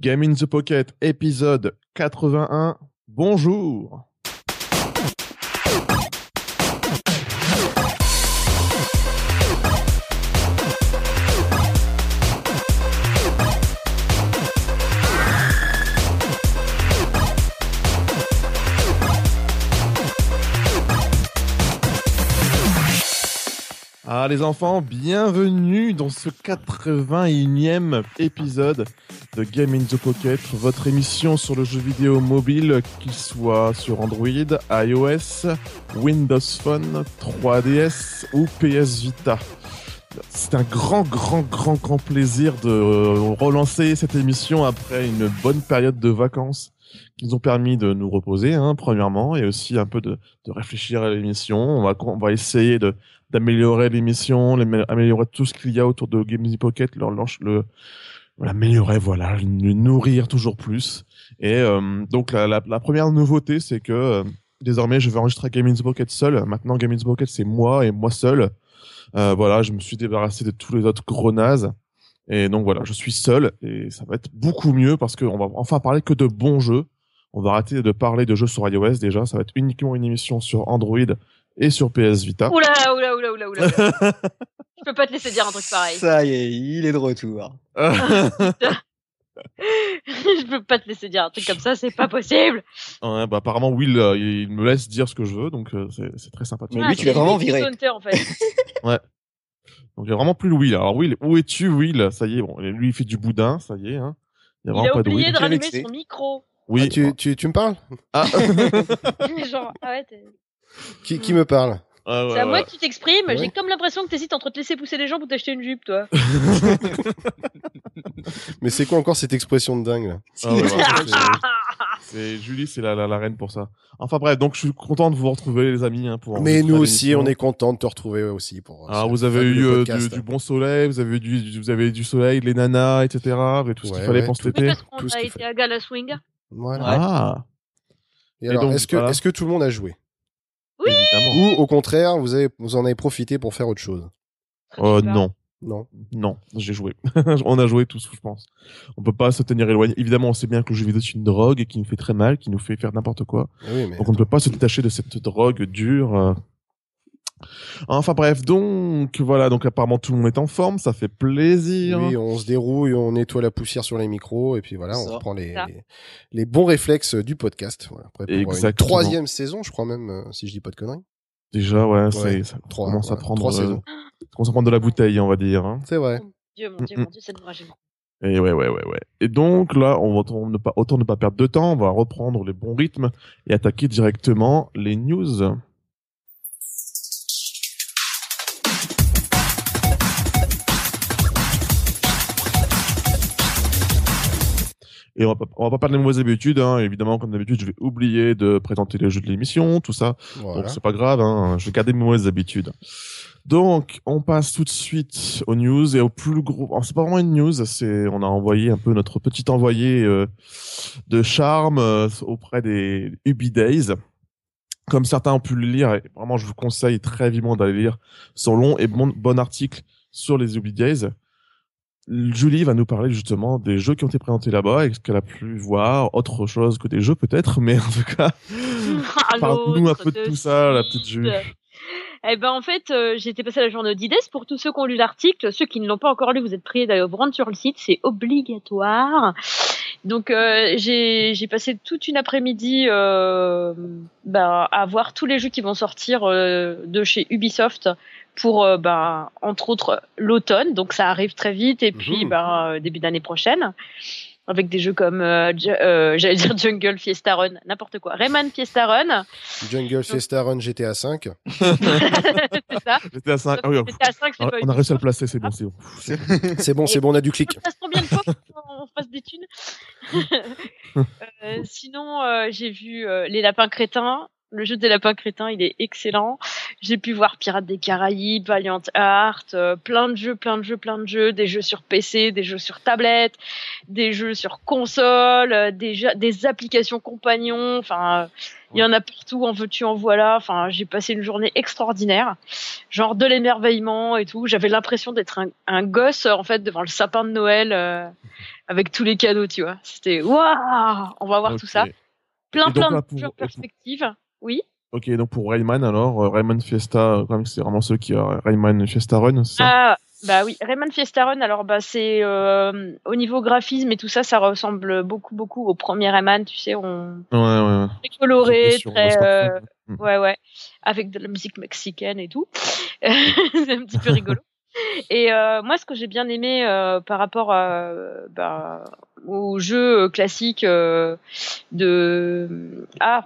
Game in the Pocket, épisode 81. Bonjour. Ah les enfants, bienvenue dans ce 81e épisode de Game in the Pocket, votre émission sur le jeu vidéo mobile, qu'il soit sur Android, iOS, Windows Phone, 3DS ou PS Vita. C'est un grand, grand, grand, grand plaisir de relancer cette émission après une bonne période de vacances qui nous ont permis de nous reposer, hein, premièrement, et aussi un peu de, réfléchir à l'émission. On va, essayer d'améliorer l'émission, améliorer tout ce qu'il y a autour de Game Pocket, leur le l'améliorer, voilà, le nourrir toujours plus. Et euh, donc la, première nouveauté, c'est que euh, désormais je vais enregistrer Game Pocket seul. Maintenant Game Pocket c'est moi et moi seul. Euh, voilà, je me suis débarrassé de tous les autres gros nazes. Et donc voilà, je suis seul et ça va être beaucoup mieux parce qu'on va enfin parler que de bons jeux. On va arrêter de parler de jeux sur iOS déjà. Ça va être uniquement une émission sur Android et sur PS Vita. Oula, oula, oula, oula, oula. Je peux pas te laisser dire un truc pareil. Ça y est, il est de retour. je peux pas te laisser dire un truc comme ça, c'est pas possible. Ouais, bah apparemment Will, euh, il me laisse dire ce que je veux, donc euh, c'est très sympathique. Mais lui, tu l'as vraiment viré. En fait. ouais. Donc il y a vraiment plus le Will. Alors Will, où es-tu Will? Ça y est, bon, lui il fait du boudin, ça y est. Hein. Il, a, il a oublié de, de rallumer son micro. Oui. Ah, tu, tu, tu me parles? Ah. Genre, ah ouais, qui, qui me parle ah, ouais, c'est à ouais. moi que tu t'exprimes. J'ai comme l'impression que t'hésites entre te laisser pousser les jambes ou t'acheter une jupe, toi. Mais c'est quoi encore cette expression de dingue là ah, ouais, C'est Julie, c'est la, la, la, reine pour ça. Enfin bref, donc je suis content de vous retrouver les amis. Hein, pour Mais nous aussi, on est content de te retrouver aussi. Pour, ah, vous avez eu euh, du, du, bon soleil, vous avez eu du, vous avez eu du soleil, les nanas, etc. Et tout ce qu'il fallait pour cet été. Tout ce a été à Gala Swing. Voilà. Ah. Et, Et alors, est-ce que, voilà. est-ce que tout le monde a joué? Oui. Ou au contraire, vous avez, vous en avez profité pour faire autre chose euh, Non. Non. Non, j'ai joué. on a joué tous, je pense. On peut pas se tenir éloigné. Évidemment, on sait bien que le jeu vidéo c'est une drogue qui nous fait très mal, qui nous fait faire n'importe quoi. Oui, mais Donc on ne peut pas se détacher de cette drogue dure. Euh. Enfin bref, donc voilà, donc apparemment tout le monde est en forme, ça fait plaisir. Oui, on se dérouille, on nettoie la poussière sur les micros et puis voilà, on Ça. reprend les, les, les bons réflexes du podcast. Voilà. Après, pour une Exactement. troisième saison, je crois même, euh, si je dis pas de conneries. Déjà, ouais, c'est ça Trois, commence à ouais, prendre, trois euh, saisons. ça commence à prendre de la bouteille, on va dire. Hein. C'est vrai. Mon Dieu, mon Dieu, Mm, mon Dieu, c'est enragement. Et ouais, ouais, ouais, ouais. Et donc là, on va autant ne pas, autant ne pas perdre de temps, on va reprendre les bons rythmes et attaquer directement les news. Et on va pas, on va pas perdre les mauvaises habitudes, hein. Évidemment, comme d'habitude, je vais oublier de présenter les jeux de l'émission, tout ça. Voilà. Donc c'est pas grave, hein. je vais garder mes mauvaises habitudes. Donc on passe tout de suite aux news et au plus gros. C'est pas vraiment une news, c'est on a envoyé un peu notre petit envoyé euh, de charme euh, auprès des Ubi Days. Comme certains ont pu le lire, et vraiment je vous conseille très vivement d'aller lire son long et bon, bon article sur les Ubi Days. Julie va nous parler justement des jeux qui ont été présentés là-bas et ce qu'elle a pu voir, autre chose que des jeux peut-être, mais en tout cas, parle-nous un peu de tout ça, la petite. Julie. Eh ben en fait, euh, j'ai été passée à la journée d'IDES. Pour tous ceux qui ont lu l'article, ceux qui ne l'ont pas encore lu, vous êtes priés d'aller vous rendre sur le site, c'est obligatoire. Donc euh, j'ai j'ai passé toute une après-midi euh, ben, à voir tous les jeux qui vont sortir euh, de chez Ubisoft pour euh, ben, entre autres l'automne. Donc ça arrive très vite et puis Mhm. ben, euh, début d'année prochaine avec des jeux comme euh, euh, j'allais dire Jungle Fiesta Run, n'importe quoi, Rayman Fiesta Run, Jungle Fiesta Run GTA 5. c'est ça. J'étais à 5. Ah oui, C'était à 5, on a- on a réussi à le placer, c'est bon, c'est bon. C'est bon, c'est bon, on a du clic. Ça se combien de fois qu'on fasse des thunes? Euh, Sinon, euh, j'ai vu euh, Les Lapins Crétins. Le jeu des Lapins Crétins, il est excellent. J'ai pu voir Pirates des Caraïbes, Valiant Heart, euh, plein de jeux, plein de jeux, plein de jeux, des jeux sur PC, des jeux sur tablette, des jeux sur console, euh, des, jeux- des applications compagnons. Enfin, euh, il y en a partout. En veux-tu, en voilà. Enfin, j'ai passé une journée extraordinaire, genre de l'émerveillement et tout. J'avais l'impression d'être un, un gosse en fait devant le sapin de Noël euh, avec tous les cadeaux, tu vois. C'était waouh, on va voir tout ça. Plein, donc plein là, de pour- jeux en perspective. Oui. Ok, donc pour Rayman alors, euh, Rayman Fiesta, euh, quand même c'est vraiment ceux qui a Rayman Fiesta Run, c'est ça? Ah, bah oui, Rayman Fiesta Run, alors bah c'est euh, au niveau graphisme et tout ça, ça ressemble beaucoup beaucoup au premier Rayman, tu sais, on Ouais, ouais. très coloré, très euh. Mm. ouais ouais, avec de la musique mexicaine et tout. c'est un petit peu rigolo. Et euh, moi, ce que j'ai bien aimé euh, par rapport à, bah, aux jeux classiques euh, de ah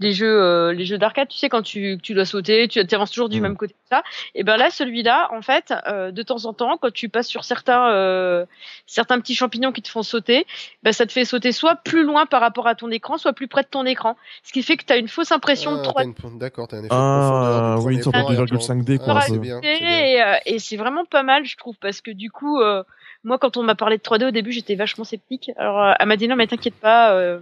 les jeux euh, les jeux d'arcade tu sais quand tu tu dois sauter tu avances toujours du Mhm. même côté tout ça et ben là celui-là en fait euh, de temps en temps quand tu passes sur certains euh, certains petits champignons qui te font sauter ben ça te fait sauter soit plus loin par rapport à ton écran soit plus près de ton écran ce qui fait que tu as une fausse impression de Ah, 3 t'as une- D'accord, t'as un effet de Ah, du oui, une sorte de plan, et après, 2,5D, quoi, un c'est bien, c'est bien. et, euh, et c'est vraiment pas mal, je trouve, parce que du coup, euh, moi, quand on m'a parlé de 3D au début, j'étais vachement sceptique. Alors, euh, elle m'a dit non, mais t'inquiète pas. euh,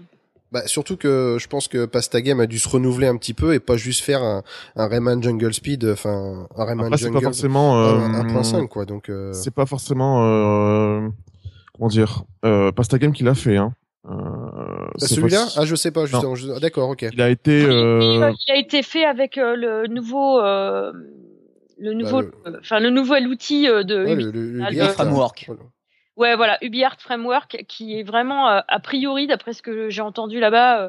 Bah, surtout que je pense que Pasta Game a dû se renouveler un petit peu et pas juste faire un, un Rayman Jungle Speed, enfin un Rayman Après, c'est pas Jungle forcément. euh, 1.5 quoi. Donc euh, C'est pas forcément. Euh, comment dire euh, Pasta Game qui l'a fait, hein. Euh, bah, c'est celui-là, pas- ah je sais pas justement. je- ah, D'accord, ok. Il a été. oui, Euh... il a été fait avec euh, le nouveau, euh, le nouveau, le- euh, enfin le nouvel outil de. Ouais, le, le, le le framework. voilà. Ouais, voilà, UbiArt Framework, qui est vraiment euh, a priori, d'après ce que j'ai entendu là-bas, euh,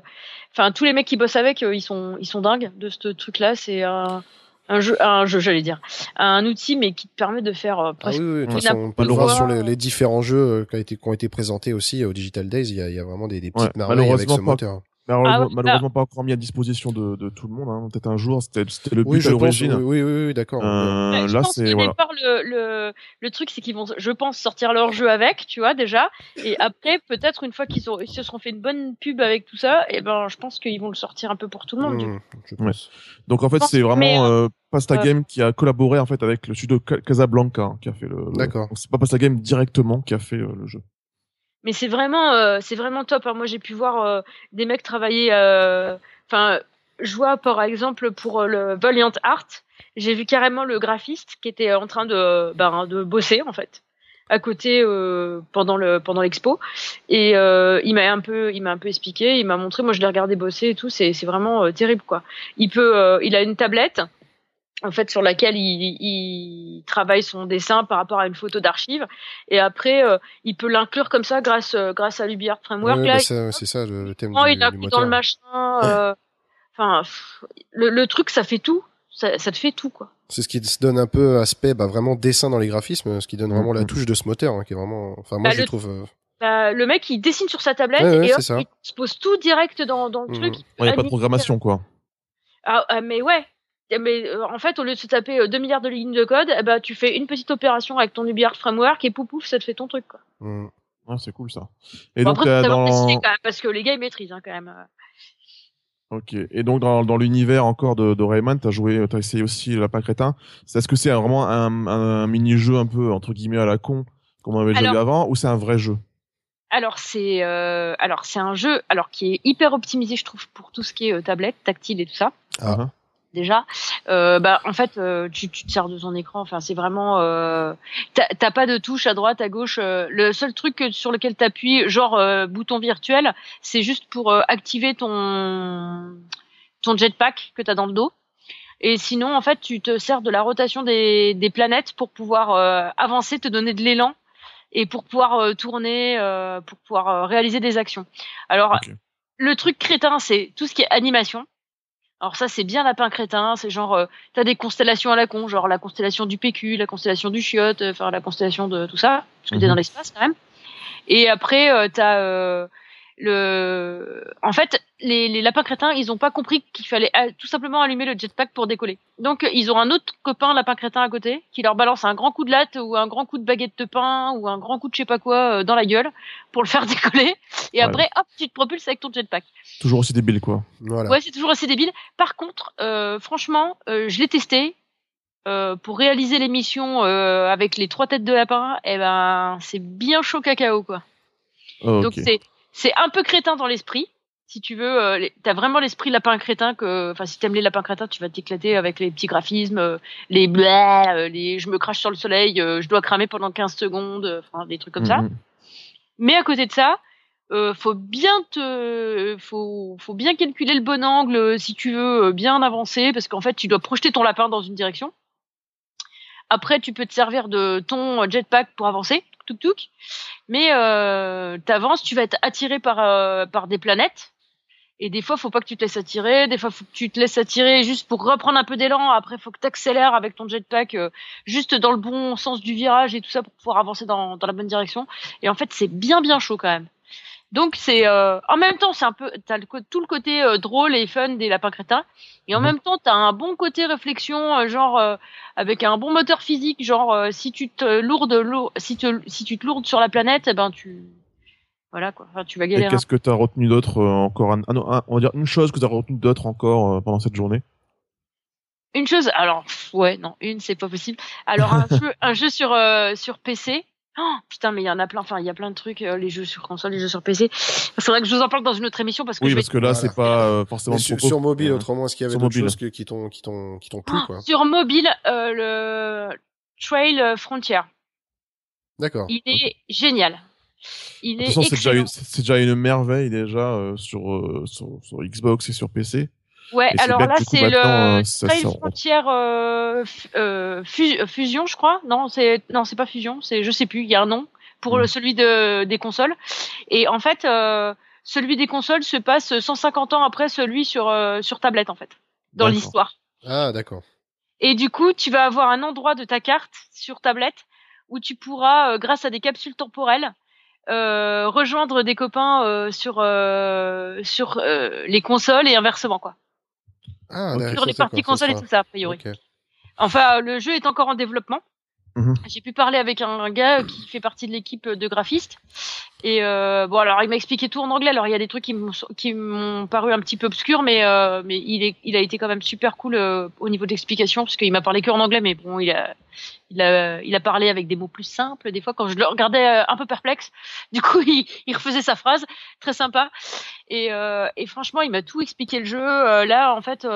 enfin tous les mecs qui bossent avec, euh, ils sont, ils sont dingues de ce truc-là. C'est un, un jeu, un jeu, j'allais dire, un outil, mais qui te permet de faire euh, Ah presque. oui, oui, voir quoi. sur les, les différents jeux euh, qui, a été, qui ont été présentés aussi au Digital Days, il y a, il y a vraiment des, des petites Ouais, merveilles avec ce moteur. Malheureusement, Ah ouais, malheureusement pas encore mis à disposition de, de tout le monde. Hein. Peut-être un jour, c'était c'était le but Oui, à. Oui, l'origine. oui, oui, oui, d'accord. Euh, Ouais, je là, pense c'est voilà. départ, le, le, le truc, c'est qu'ils vont, je pense, sortir leur jeu avec, tu vois, déjà. Et après, peut-être, une fois qu'ils ont- ils se seront fait une bonne pub avec tout ça, et ben, je pense qu'ils vont le sortir un peu pour tout le monde. du coup. Mmh, je pense. Donc en fait, c'est vraiment mais, euh, Pasta euh, Game qui a collaboré en fait avec le studio Ca- Casablanca hein, qui a fait le. le- D'accord. Donc c'est pas Pasta Game directement qui a fait euh, le jeu. Mais c'est vraiment, euh, c'est vraiment top. hein. Moi, j'ai pu voir euh, des mecs travailler. euh, Enfin, je vois par exemple pour euh, le Valiant Art, j'ai vu carrément le graphiste qui était en train de, ben, de bosser en fait à côté euh, pendant le pendant l'expo et euh, il m'a un peu il m'a un peu expliqué il m'a montré moi je l'ai regardé bosser et tout c'est c'est vraiment euh, terrible quoi il peut il a une tablette en fait sur laquelle il, il travaille son dessin par rapport à une photo d'archive et après euh, il peut l'inclure comme ça grâce euh, grâce à l'UbiArt Framework Ouais, bah, c'est ça le, le thème Oh, du, il a du pris moteur. dans le machin. euh, Enfin, le, le truc, ça fait tout. Ça, ça te fait tout, quoi. C'est ce qui se donne un peu aspect bah, vraiment dessin dans les graphismes, ce qui donne vraiment la touche de ce moteur, hein, qui est vraiment. Enfin, moi Bah, je le- trouve. euh, Bah, le mec, il dessine sur sa tablette Ouais, ouais, et hop, il se pose tout direct dans, dans le truc. Il n'y a pas de programmation quoi. Ah, ah, mais ouais. Mais euh, en fait, au lieu de se taper euh, 2 milliards de lignes de code, eh ben, tu fais une petite opération avec ton UbiArt Framework et pouf pouf, ça te fait ton truc. Quoi. hmm. Ah, c'est cool ça. Et Bon, donc après, euh, dans. quand même, parce que les gars, ils maîtrisent hein, quand même. Ok. Et donc dans, dans l'univers encore de, de Rayman, t'as joué, t'as essayé aussi lapin crétin. Est-ce que c'est vraiment un, un mini-jeu un peu entre guillemets à la con comme on avait déjà Alors- vu avant, ou c'est un vrai jeu? Alors c'est euh, alors c'est un jeu alors qui est hyper optimisé je trouve pour tout ce qui est euh, tablette, tactile et tout ça. Ah. Déjà. Euh, bah, en fait, euh, tu, tu te sers de son écran. Enfin, c'est vraiment. Euh, T'as pas de touche à droite, à gauche. euh, le seul truc que- sur lequel t'appuies, genre euh, bouton virtuel, c'est juste pour euh, activer ton ton jetpack que t'as dans le dos. Et sinon, en fait, tu te sers de la rotation des, des planètes pour pouvoir euh, avancer, te donner de l'élan et pour pouvoir tourner, euh, pour pouvoir réaliser des actions. Alors, le truc crétin, c'est tout ce qui est animation. Alors ça, c'est bien lapin crétin. C'est genre, euh, t'as des constellations à la con, genre la constellation du PQ, la constellation du chiotte, euh, enfin la constellation de tout ça, parce que t'es Mhm. dans l'espace quand même. Et après, euh, t'as euh, le, en fait, les, les lapins crétins, ils ont pas compris qu'il fallait euh, tout simplement allumer le jetpack pour décoller. Donc, ils ont un autre copain lapin crétin à côté qui leur balance un grand coup de latte ou un grand coup de baguette de pain ou un grand coup de je sais pas quoi euh, dans la gueule pour le faire décoller. Et Ouais. après, hop, tu te propulses avec ton jetpack. Toujours aussi débile, quoi. Voilà. Ouais, c'est toujours assez débile. Par contre, euh, franchement, euh, je l'ai testé. Euh, pour réaliser l'émission euh, avec les trois têtes de lapin, eh ben c'est bien chaud cacao quoi. Oh, Donc. C'est un peu crétin dans l'esprit. Si tu veux, euh, t'as vraiment l'esprit lapin crétin que, enfin, si t'aimes les lapins crétins, tu vas t'éclater avec les petits graphismes, euh, les blés, euh, les je me crache sur le soleil, je dois cramer pendant 15 secondes, enfin des trucs comme ça. Mhm. Mais à côté de ça, euh, faut bien te, faut, faut bien calculer le bon angle si tu veux bien avancer, parce qu'en fait, tu dois projeter ton lapin dans une direction. Après, tu peux te servir de ton jetpack pour avancer, tuk. Mais euh, t'avances, tu vas être attiré par euh, par des planètes. Et des fois, faut pas que tu te laisses attirer. Des fois, faut que tu te laisses attirer juste pour reprendre un peu d'élan. Après, faut que tu accélères avec ton jetpack euh, juste dans le bon sens du virage et tout ça pour pouvoir avancer dans, dans la bonne direction. Et en fait, c'est bien bien chaud quand même. Donc c'est euh, en même temps c'est un peu t'as le, tout le côté euh, drôle et fun des lapins crétins et en Mhm. même temps t'as un bon côté réflexion euh, genre euh, avec un bon moteur physique genre euh, si tu te lourdes lour- si te si tu te lourdes sur la planète eh ben tu voilà quoi enfin, tu vas Et galérer. qu'est-ce que t'as retenu d'autre euh, encore un, ah non, un- On va dire une chose que t'as retenu d'autre encore euh, pendant cette journée? Une chose alors pff, ouais non une c'est pas possible alors un jeu un jeu sur euh, sur PC Oh, putain, mais il y en a plein. Enfin, il y a plein de trucs. euh, les jeux sur console, les jeux sur PC. Il faudrait que je vous en parle dans une autre émission parce que Oui, je vais parce que là, Voilà. c'est pas euh, forcément sur, sur mobile, autrement, est-ce qu'il y avait d'autres choses que- qui t'ont qui t'ont qui t'ont plu Ah, quoi Sur mobile, euh, le Trail Frontier, D'accord. il est génial. Il De est toute façon, c'est déjà, excellent. une- c'est c'est déjà une merveille déjà euh, sur, euh, sur sur Xbox et sur PC. Ouais, et alors là, c'est le euh, Trail sort. Frontier euh, euh, euh, Fusion, je crois. Non, c'est non, c'est pas Fusion, c'est je sais plus. Il y a un nom pour Mm. le celui de des consoles. Et en fait, euh, celui des consoles se passe 150 ans après celui sur euh, sur tablette en fait, dans l'histoire. Ah d'accord. Et du coup, tu vas avoir un endroit de ta carte sur tablette où tu pourras, euh, grâce à des capsules temporelles, euh, rejoindre des copains euh, sur euh, sur euh, les consoles et inversement quoi. Ah d'accord. Sur les parties ça consoles et tout ça a priori. Enfin, le jeu est encore en développement. Mhm. J'ai pu parler avec un gars qui fait partie de l'équipe de graphistes. Et euh, bon, alors il m'a expliqué tout en anglais. Alors il y a des trucs qui m'ont paru un petit peu obscurs, mais euh, mais il est il a été quand même super cool euh, au niveau de l'explication parce qu'il m'a parlé que en anglais, mais bon, il a il a il a parlé avec des mots plus simples des fois quand je le regardais euh, un peu perplexe. Du coup, il, il refaisait sa phrase, très sympa. Et euh, et franchement, il m'a tout expliqué le jeu. Là, en fait.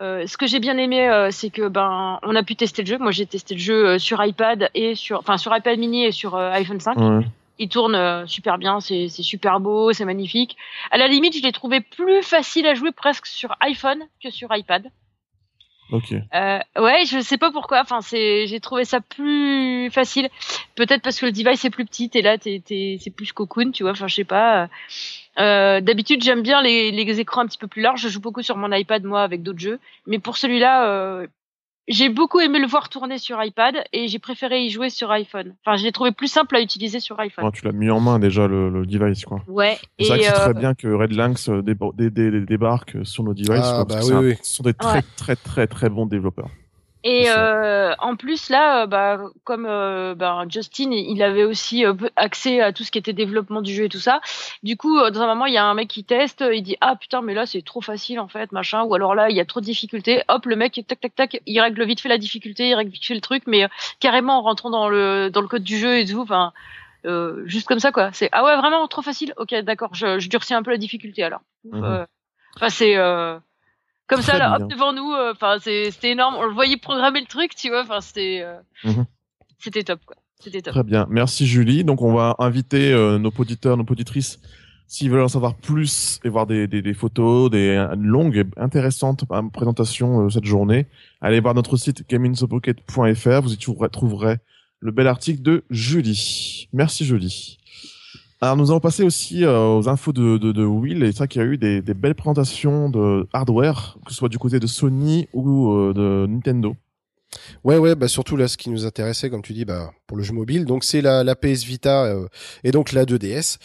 Euh, ce que j'ai bien aimé, euh, c'est que ben on a pu tester le jeu. Moi, j'ai testé le jeu euh, sur iPad et sur, enfin sur iPad mini et sur iPhone 5. Ouais. Il tourne super bien, c'est super beau, c'est magnifique. À la limite, je l'ai trouvé plus facile à jouer presque sur iPhone que sur iPad. Ok. Euh, ouais, je sais pas pourquoi. Enfin, c'est, j'ai trouvé ça plus facile. Peut-être parce que le device est plus petit et là, t'es, t'es, c'est plus cocoon, tu vois. Enfin, je sais pas. Euh, d'habitude, j'aime bien les, les écrans un petit peu plus larges. Je joue beaucoup sur mon iPad, moi, avec d'autres jeux. Mais pour celui-là, euh, j'ai beaucoup aimé le voir tourner sur iPad et j'ai préféré y jouer sur iPhone. Enfin, je l'ai trouvé plus simple à utiliser sur iPhone. Ouais, tu l'as mis en main déjà le, le device quoi. Ouais. C'est vrai que c'est euh, très bien que Red Lynx euh, déba- dé- dé- dé- débarque sur nos devices. Ah, quoi, bah parce que oui, un- oui. Ce sont des très Ouais. très très très bons développeurs. Et euh, en plus là, euh, bah, comme euh, bah, Justin, il avait aussi euh, accès à tout ce qui était développement du jeu et tout ça. Du coup, euh, dans un moment, il y a un mec qui teste, il dit ah putain mais là c'est trop facile en fait, machin. Ou alors là il y a trop de difficultés. Hop, le mec tac tac tac, il règle vite fait la difficulté, il règle vite fait le truc, mais euh, carrément en rentrant dans le dans le code du jeu et tout. Enfin, euh, juste comme ça quoi. C'est ah ouais vraiment trop facile. Ok d'accord, je, je durcis un peu la difficulté alors. Mhm. euh, Enfin c'est comme ça là, hop devant nous. euh, Enfin c'était énorme. On le voyait programmer le truc, tu vois. Enfin c'était euh, Mhm. c'était top quoi. C'était top. Très bien. Merci Julie. Donc on va inviter euh, nos auditeurs, nos auditrices, s'ils veulent en savoir plus et voir des, des, des photos, des longues et intéressantes présentations cette journée, allez voir notre site gamingsopocket.fr. Vous y trouverez, trouverez le bel article de Julie. Merci Julie. Alors nous allons passer aussi euh, aux infos de, de, Will et c'est vrai qu'il y a eu des, des belles présentations de hardware, que ce soit du côté de Sony ou euh, de Nintendo. Ouais, ouais, bah surtout là, ce qui nous intéressait, comme tu dis, bah pour le jeu mobile, donc c'est la, la PS Vita euh, et donc la 2DS.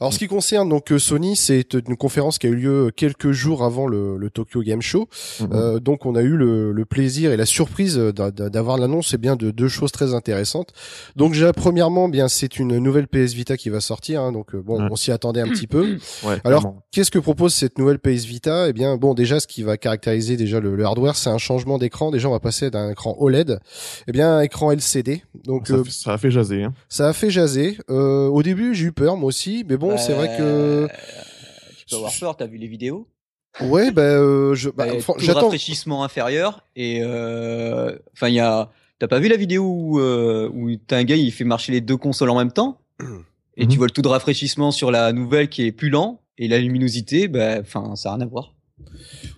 Alors, ce qui concerne donc euh, Sony, c'est une conférence qui a eu lieu quelques jours avant le, le Tokyo Game Show. Mhm. Euh, donc, on a eu le, le plaisir et la surprise d'a- d'avoir l'annonce, et bien de deux choses très intéressantes. Donc, déjà, premièrement, bien c'est une nouvelle PS Vita qui va sortir. hein, donc, euh, bon, Ouais. on s'y attendait un petit peu. Ouais, Alors. Qu'est-ce que propose cette nouvelle PS Vita? Eh bien, bon, déjà, ce qui va caractériser déjà le, le hardware, c'est un changement d'écran. Déjà, on va passer d'un écran OLED, eh bien, écran LCD. Donc, ça, euh, fait, ça a fait jaser. Hein. ça a fait jaser. Euh, au début, j'ai eu peur, moi aussi, mais bon, c'est vrai que, Euh, Tu peux avoir peur, t'as vu les vidéos? Ouais, ben, euh, je, bah, Bah, tout j'attends. rafraîchissement inférieur et euh, enfin il y a t'as pas vu la vidéo où euh, où t'as un gars il fait marcher les deux consoles en même temps? Et Mhm. tu vois le taux de rafraîchissement sur la nouvelle qui est plus lent et la luminosité bah enfin ça a rien à voir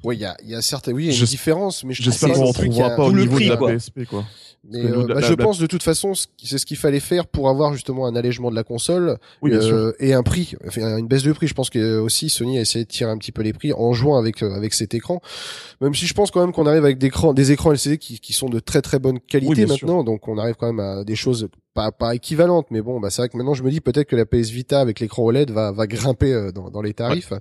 Ouais, il y a, il y a certes, oui, il y a une J'es- différence, mais je J'espère qu'on ne retrouvera pas au niveau prix, de la quoi. PSP, quoi. Mais euh, la- bah, la- je la- pense de toute façon, c'est ce qu'il fallait faire pour avoir justement un allègement de la console Oui, euh, et un prix, enfin, une baisse de prix. Je pense que aussi Sony a essayé de tirer un petit peu les prix en jouant avec euh, avec cet écran. Même si je pense quand même qu'on arrive avec des écrans, des écrans LCD qui, qui sont de très très bonne qualité Oui, sûr. maintenant, donc on arrive quand même à des choses pas pas équivalentes, mais bon, bah c'est vrai que maintenant je me dis peut-être que la PS Vita avec l'écran OLED va va grimper euh, dans, dans les tarifs.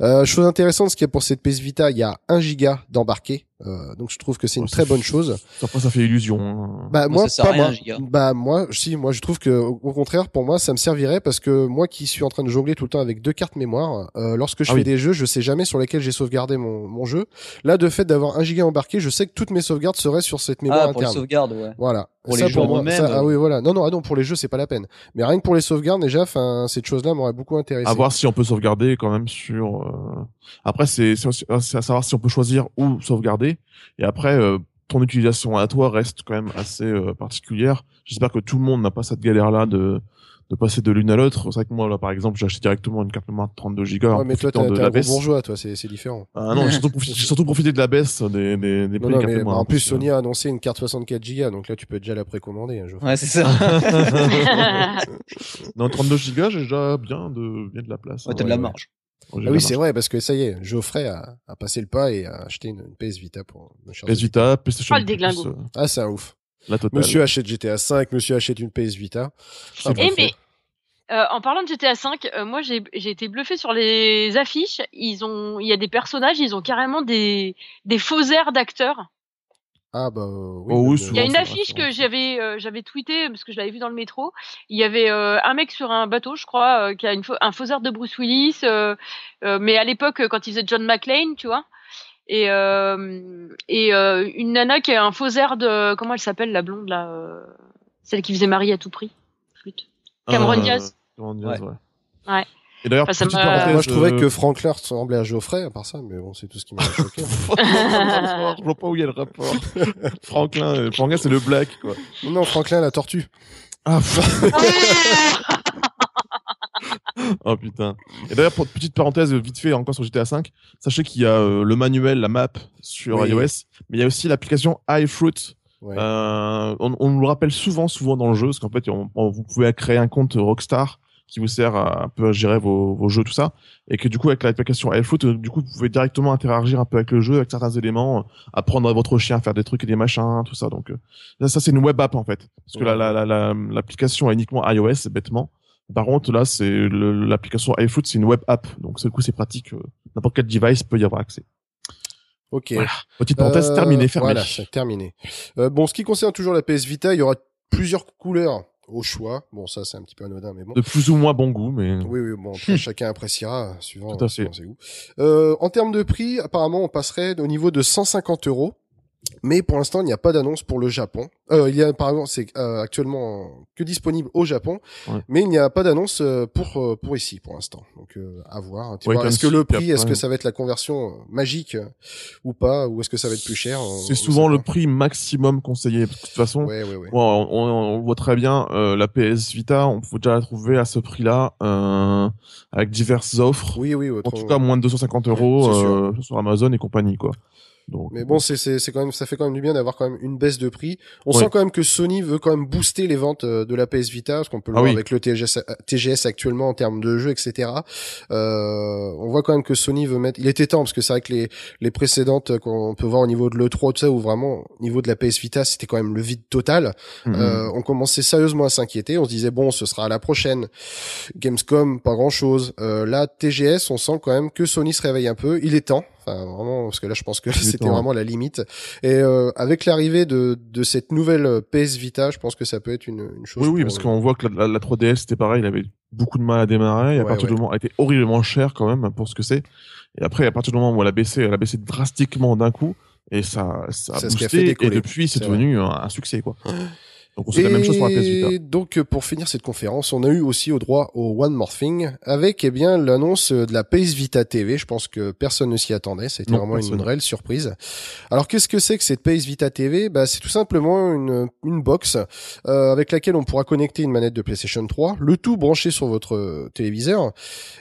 Euh, chose intéressante, ce qu'il y a pour cette PS Vita, il y a 1 giga d'embarqué, euh, donc je trouve que c'est une très bonne chose. Après, ça fait illusion. hein. Bah Moi, ça pas moi. giga. Bah moi, si moi je trouve que au contraire pour moi ça me servirait parce que moi qui suis en train de jongler tout le temps avec deux cartes mémoire, euh, lorsque je Ah fais oui. des jeux, je sais jamais sur lesquels j'ai sauvegardé mon, mon jeu. Là, de fait d'avoir un giga embarqué, je sais que toutes mes sauvegardes seraient sur cette mémoire ah pour les interne. sauvegardes ouais Voilà. Pour Ça, les jeux eux-mêmes, ah oui, voilà. Non, non, ah non, pour les jeux, c'est pas la peine. Mais rien que pour les sauvegardes, déjà, enfin, cette chose-là m'aurait beaucoup intéressé. À voir si on peut sauvegarder quand même sur. euh, Après, c'est c'est aussi- c'est à savoir si on peut choisir où sauvegarder. Et après, euh, ton utilisation à toi reste quand même assez euh, particulière. J'espère que tout le monde n'a pas cette galère-là de de passer de l'une à l'autre. C'est vrai que moi, là, par exemple, j'ai acheté directement une carte mémoire de 32 Go Ouais, en mais toi, profitant t'es de la un gros bourgeois, toi, c'est c'est différent. Ah non, j'ai surtout, profité- j'ai surtout profité de la baisse des, des, des prix Non, des non, cartes mais mémoire, en plus, Sony a annoncé une carte 64 Go, donc là, tu peux déjà la précommander. Hein, Geoffrey. ouais c'est ça Non, 32 Go, j'ai déjà bien de, bien de la place. ouais hein. t'as de la marge de Ah oui, c'est vrai, parce que ça y est, Geoffrey a, a passé le pas et a acheté une, une PS Vita pour me PS Vita, PlayStation Oh, le Plus, déglingo. euh, Ah, c'est un ouf. La totale. Monsieur achète GTA 5, monsieur achète une PS Vita. Ah, Eh mais euh, en parlant de GTA V, euh, moi j'ai j'ai été bluffé sur les affiches. Ils ont, il y a des personnages, ils ont carrément des des faux airs d'acteurs. Ah bah oui. Oh oui, mais- Il y a une vrai, affiche que j'avais euh, j'avais tweeté parce que je l'avais vu dans le métro. Il y avait euh, un mec sur un bateau, je crois, euh, qui a une un faux air de Bruce Willis, euh, euh, mais à l'époque euh, quand il faisait John McClane, tu vois. Et euh, et euh, une nana qui a un faux air de comment elle s'appelle la blonde là, euh, celle qui faisait Marie à tout prix. Flûte. Cameron Euh, Diaz. Cameron Diaz, Ouais. ouais. Ouais. Et d'ailleurs, Enfin, parenthèse, Moi, je trouvais euh, que Franklin ressemblait à Geoffrey, à part ça, mais bon, c'est tout ce qui m'a choqué. je vois pas où il y a le rapport. Franklin, euh, Franklin, c'est le black, quoi. non, non, Franklin, la tortue. Ah. oh putain. Et d'ailleurs, pour petite parenthèse vite fait encore sur GTA 5, sachez qu'il y a euh, le manuel, la map sur Oui. iOS, mais il y a aussi l'application iFruit. Ouais. Euh, on, on nous le rappelle souvent, souvent dans le jeu, parce qu'en fait, on- on- vous pouvez créer un compte Rockstar qui vous sert à un peu à gérer vos, vos jeux, tout ça, et que du coup, avec l'application iFruit, euh, du coup, vous pouvez directement interagir un peu avec le jeu, avec certains éléments, euh, apprendre à votre chien à faire des trucs et des machins, tout ça. Donc, euh, ça, c'est une web app en fait, parce que Ouais. la- la- la- la- l'application est uniquement iOS, bêtement. Par contre, là, c'est l'application iFruit, c'est une web app, donc du coup, c'est pratique. euh, N'importe quel device peut y avoir accès. Ok. Voilà. Petite parenthèse Euh, terminée, fermée. Voilà, terminé. Euh, bon, ce qui concerne toujours la PS Vita, il y aura plusieurs couleurs au choix. Bon, ça, c'est un petit peu anodin, mais bon. De plus ou moins bon goût, mais Oui, oui, bon, après, chacun appréciera, suivant, Tout à fait. suivant ses goûts. Euh, en termes de prix, apparemment, on passerait au niveau de 150 euros. Mais pour l'instant, il n'y a pas d'annonce pour le Japon. Euh, il y a, par exemple, c'est euh, actuellement que disponible au Japon, Ouais. mais il n'y a pas d'annonce euh, pour euh, pour ici pour l'instant. Donc euh, à voir. Ouais, est-ce que le prix, est-ce que ça va être la conversion euh, magique ou pas, ou est-ce que ça va être plus cher c'est souvent le prix maximum conseillé. De toute façon, Ouais, ouais, ouais. Bon, on, on- on voit très bien euh, la PS Vita, on peut déjà la trouver à ce prix-là, euh, avec diverses offres. Oui, oui. En autre- tout cas, moins de 250 euros euh, sur Amazon et compagnie, quoi. Donc, Mais bon, c'est c'est c'est quand même ça fait quand même du bien d'avoir quand même une baisse de prix. On sent quand même que Sony veut quand même booster les ventes euh, de la PS Vita, parce qu'on peut le Ah voir oui. avec le TGS, euh, TGS actuellement en termes de jeux, etc. Euh, on voit quand même que Sony veut mettre. Il était temps parce que c'est vrai que les les précédentes qu'on peut voir au niveau de l'E3 tout ça, où vraiment au niveau de la PS Vita, c'était quand même le vide total. Mhm. Euh, on commençait sérieusement à s'inquiéter. On se disait bon, ce sera à la prochaine. Gamescom, pas grand chose. Euh, là, TGS, on sent quand même que Sony se réveille un peu. Il est temps. Enfin, vraiment, parce que là, je pense que c'était temps. vraiment la limite. Et euh, avec l'arrivée de, de cette nouvelle euh, PS Vita, je pense que ça peut être une, une chose. Oui, oui, parce qu'on voit que la, la- la 3DS c'était pareil, il avait beaucoup de mal à démarrer. Et à Ouais, partir ouais. du moment, elle était horriblement cher quand même pour ce que c'est. Et après, à partir du moment où elle a baissé, elle a baissé drastiquement d'un coup, et ça, ça a qui a boosté. fait et depuis, c'est C'est devenu un, un succès, quoi. Donc on sait la même chose pour la PS Vita. Et donc euh, pour finir cette conférence, on a eu aussi au droit au One More Thing avec eh bien l'annonce euh, de la PS Vita TV. Je pense que personne ne s'y attendait. C'était vraiment personne. une réelle surprise. Alors qu'est-ce que c'est que cette PS Vita TV Bah c'est tout simplement une une box euh, avec laquelle on pourra connecter une manette de PlayStation 3, le tout branché sur votre euh, téléviseur.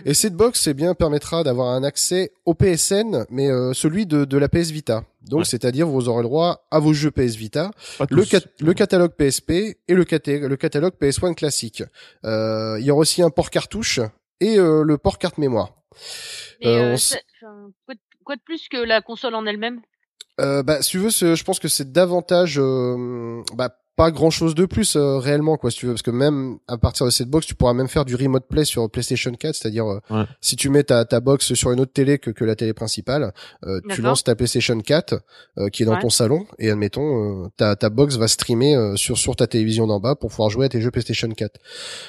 Et cette box eh bien permettra d'avoir un accès au PSN, mais euh, celui de, de la PS Vita. Donc Ouais. c'est-à-dire vous aurez le droit à vos jeux PS Vita le, tous. cat- le catalogue PSP et le, caté- le catalogue PS1 classique. Euh, il y aura aussi un port cartouche et euh, le port carte mémoire. Euh, euh, on ça- enfin, quoi, de, quoi de plus que la console en elle-même? Euh, bah, si tu veux, je pense que c'est davantage, euh, bah, pas grand chose de plus euh, réellement, quoi, si tu veux, parce que même à partir de cette box, tu pourras même faire du remote play sur PlayStation 4, c'est-à-dire euh, Ouais. si tu mets ta, ta box sur une autre télé que, que la télé principale, euh, tu D'accord. lances ta PlayStation 4 euh, qui est dans Ouais. ton salon et admettons euh, ta, ta box va streamer euh, sur sur ta télévision d'en bas pour pouvoir jouer à tes jeux PlayStation 4.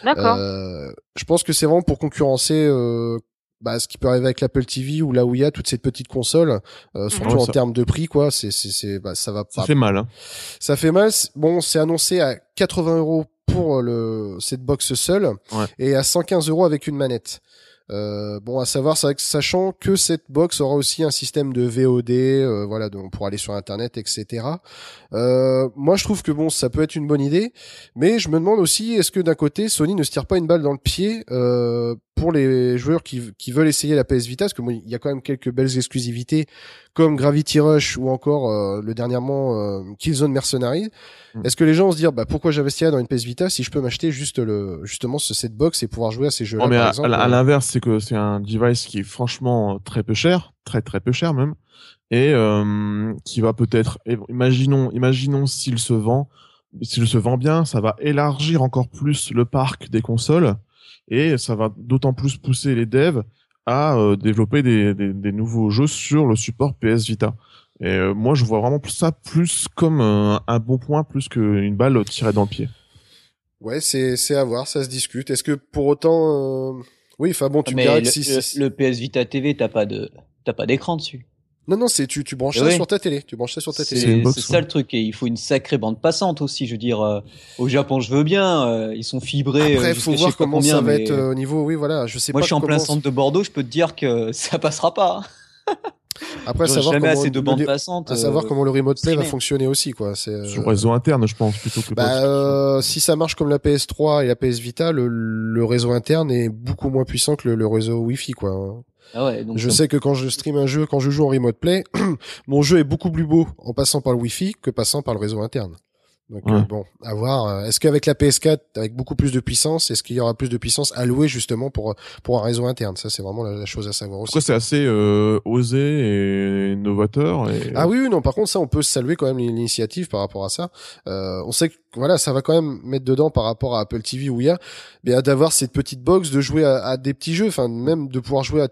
D'accord. Euh, je pense que c'est vraiment pour concurrencer euh, bah, ce qui peut arriver avec l'Apple TV ou là où il y a toutes ces petites consoles, euh, surtout Ouais, en ça- termes de prix, quoi. C'est, c'est, c'est, bah, ça va Ça pas. fait mal, hein. Ça fait mal. Bon, c'est annoncé à 80 euros pour le cette box seule Ouais. et à 115 euros avec une manette. Euh, bon, à savoir, sachant que cette box aura aussi un système de VOD, euh, voilà, donc pour aller sur Internet, etc. Euh, moi, je trouve que bon, ça peut être une bonne idée, mais je me demande aussi, est-ce que d'un côté, Sony ne se tire pas une balle dans le pied euh, pour les joueurs qui, qui veulent essayer la PS Vita, parce que bon, il y a quand même quelques belles exclusivités comme Gravity Rush ou encore euh, le dernièrement euh, Killzone Mercenary. Mm. Est-ce que les gens vont se dire, bah pourquoi j'investirais dans une PS Vita si je peux m'acheter juste le justement ce cette box et pouvoir jouer à ces jeux-là Non, mais par à, exemple à euh, l'inverse, c'est que c'est un device qui est franchement très peu cher, très très peu cher même, et euh, qui va peut-être, imaginons, imaginons s'il se vend, s'il se vend bien, ça va élargir encore plus le parc des consoles, et ça va d'autant plus pousser les devs à euh, développer des, des, des nouveaux jeux sur le support PS Vita. Et euh, moi, je vois vraiment ça plus comme un bon point, plus qu'une balle tirée dans le pied. Ouais, c'est c'est à voir, ça se discute. Est-ce que pour autant, euh, oui, enfin bon, tu me Mais diras le, que si, le- si- le PS Vita TV, t'as pas de, t'as pas d'écran dessus. Non non, c'est tu tu branches ça ouais. sur ta télé, tu branches ça sur ta télé. C'est ça ouais. le truc. Et il faut une sacrée bande passante aussi. Je veux dire, euh, au Japon, je veux bien. euh, ils sont fibrés. Après, euh, faut voir comment combien, ça va mais être euh, au niveau, oui, voilà, je sais Moi, pas je suis en plein centre de Bordeaux. Je peux te dire que ça passera pas. Hein. Après, savoir jamais comment assez de le- bandes le- passantes. à savoir euh, comment le remote play va fonctionner aussi, quoi. C'est euh, Sur le réseau interne, je pense, plutôt que Bah, pas- euh, si ça marche comme la PS3 et la PS Vita, le, le réseau interne est beaucoup moins puissant que le, le réseau Wi-Fi, quoi. Ah ouais, donc je sais que quand je stream un jeu, quand je joue en remote play, mon jeu est beaucoup plus beau en passant par le Wi-Fi que passant par le réseau interne. Donc euh, bon, à voir. Euh, Est-ce qu'avec la PS4, avec beaucoup plus de puissance, est-ce qu'il y aura plus de puissance allouée justement pour pour un réseau interne? Ça, c'est vraiment la, la chose à savoir aussi. C'est assez euh, osé et novateur et Ah oui, oui, non. Par contre, ça, on peut saluer quand même l'initiative par rapport à ça. Euh, on sait que voilà, ça va quand même mettre dedans par rapport à Apple TV où il y a, d'avoir cette petite box, de jouer à, à des petits jeux, enfin même de pouvoir jouer à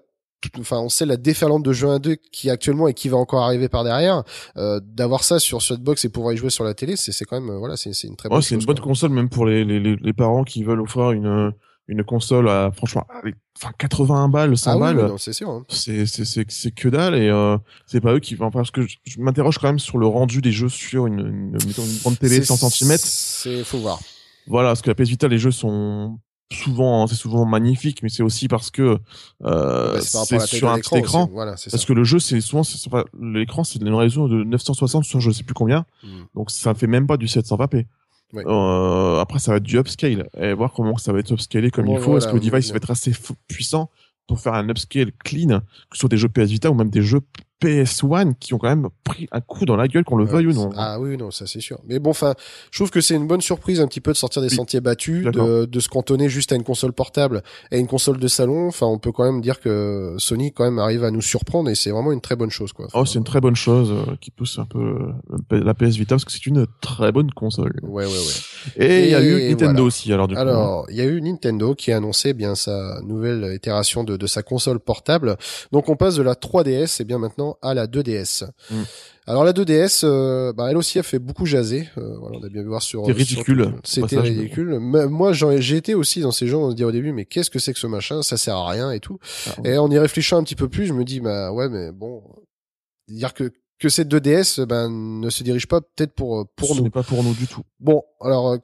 Enfin, on sait la déferlante de jeux 1-2 qui est actuellement et qui va encore arriver par derrière. Euh, d'avoir ça sur cette box et pouvoir y jouer sur la télé, c'est c'est quand même euh, voilà, c'est c'est une très bonne Ouais, c'est une bonne console même pour les, les, les les parents qui veulent offrir une une console à franchement avec enfin 81 balles, 100 Ah oui, balles. c'est sûr. hein. c'est c'est c'est c'est que dalle et euh, c'est pas eux qui vont parce que je, je m'interroge quand même sur le rendu des jeux sur une une, une grande télé C'est- 100 cm. C'est faut voir. Voilà, parce que la PS Vita les jeux sont souvent c'est souvent magnifique mais c'est aussi parce que euh, Bah, c'est sur un petit écran aussi. Voilà, c'est parce ça. que le jeu c'est souvent c'est enfin, l'écran c'est une résolution de 960 sur je sais plus combien Mm. donc ça fait même pas du 720p Ouais. euh, après ça va être du upscale et voir comment ça va être upscalé comme il faut est-ce voilà, que le device va être assez puissant pour faire un upscale clean que ce soit des jeux PS Vita ou même des jeux PS1 qui ont quand même pris un coup dans la gueule, qu'on le veuille ou non. Ah oui, non, ça c'est sûr. Mais bon, enfin, je trouve que c'est une bonne surprise un petit peu de sortir des Oui. sentiers battus, de, de se cantonner juste à une console portable et une console de salon. Enfin, on peut quand même dire que Sony quand même arrive à nous surprendre et c'est vraiment une très bonne chose, quoi. Oh, c'est une très bonne chose euh, qui pousse un peu euh, la PS Vita parce que c'est une très bonne console. Ouais, ouais, ouais. Et il y a eu Nintendo voilà. aussi alors du coup. hein. Alors, il y a eu Nintendo qui a annoncé bien sa nouvelle itération de, de sa console portable. Donc, on passe de la 3DS et bien maintenant à la 2DS. Mm. Alors la 2DS, euh, bah, elle aussi a fait beaucoup jaser. Euh, voilà, on a bien vu voir sur. C'était ridicule, C'était ridicule. Mais Moi, j'en ai- j'ai été aussi dans ces gens. On se dit au début, mais qu'est-ce que c'est que ce machin? Ça sert à rien et tout. Ah, Et en y réfléchissant un petit peu plus, je me dis, bah ouais, mais bon, dire que que cette 2DS, ben ne se dirige pas peut-être pour pour ce nous. n'est pas pour nous du tout. Bon, alors, euh,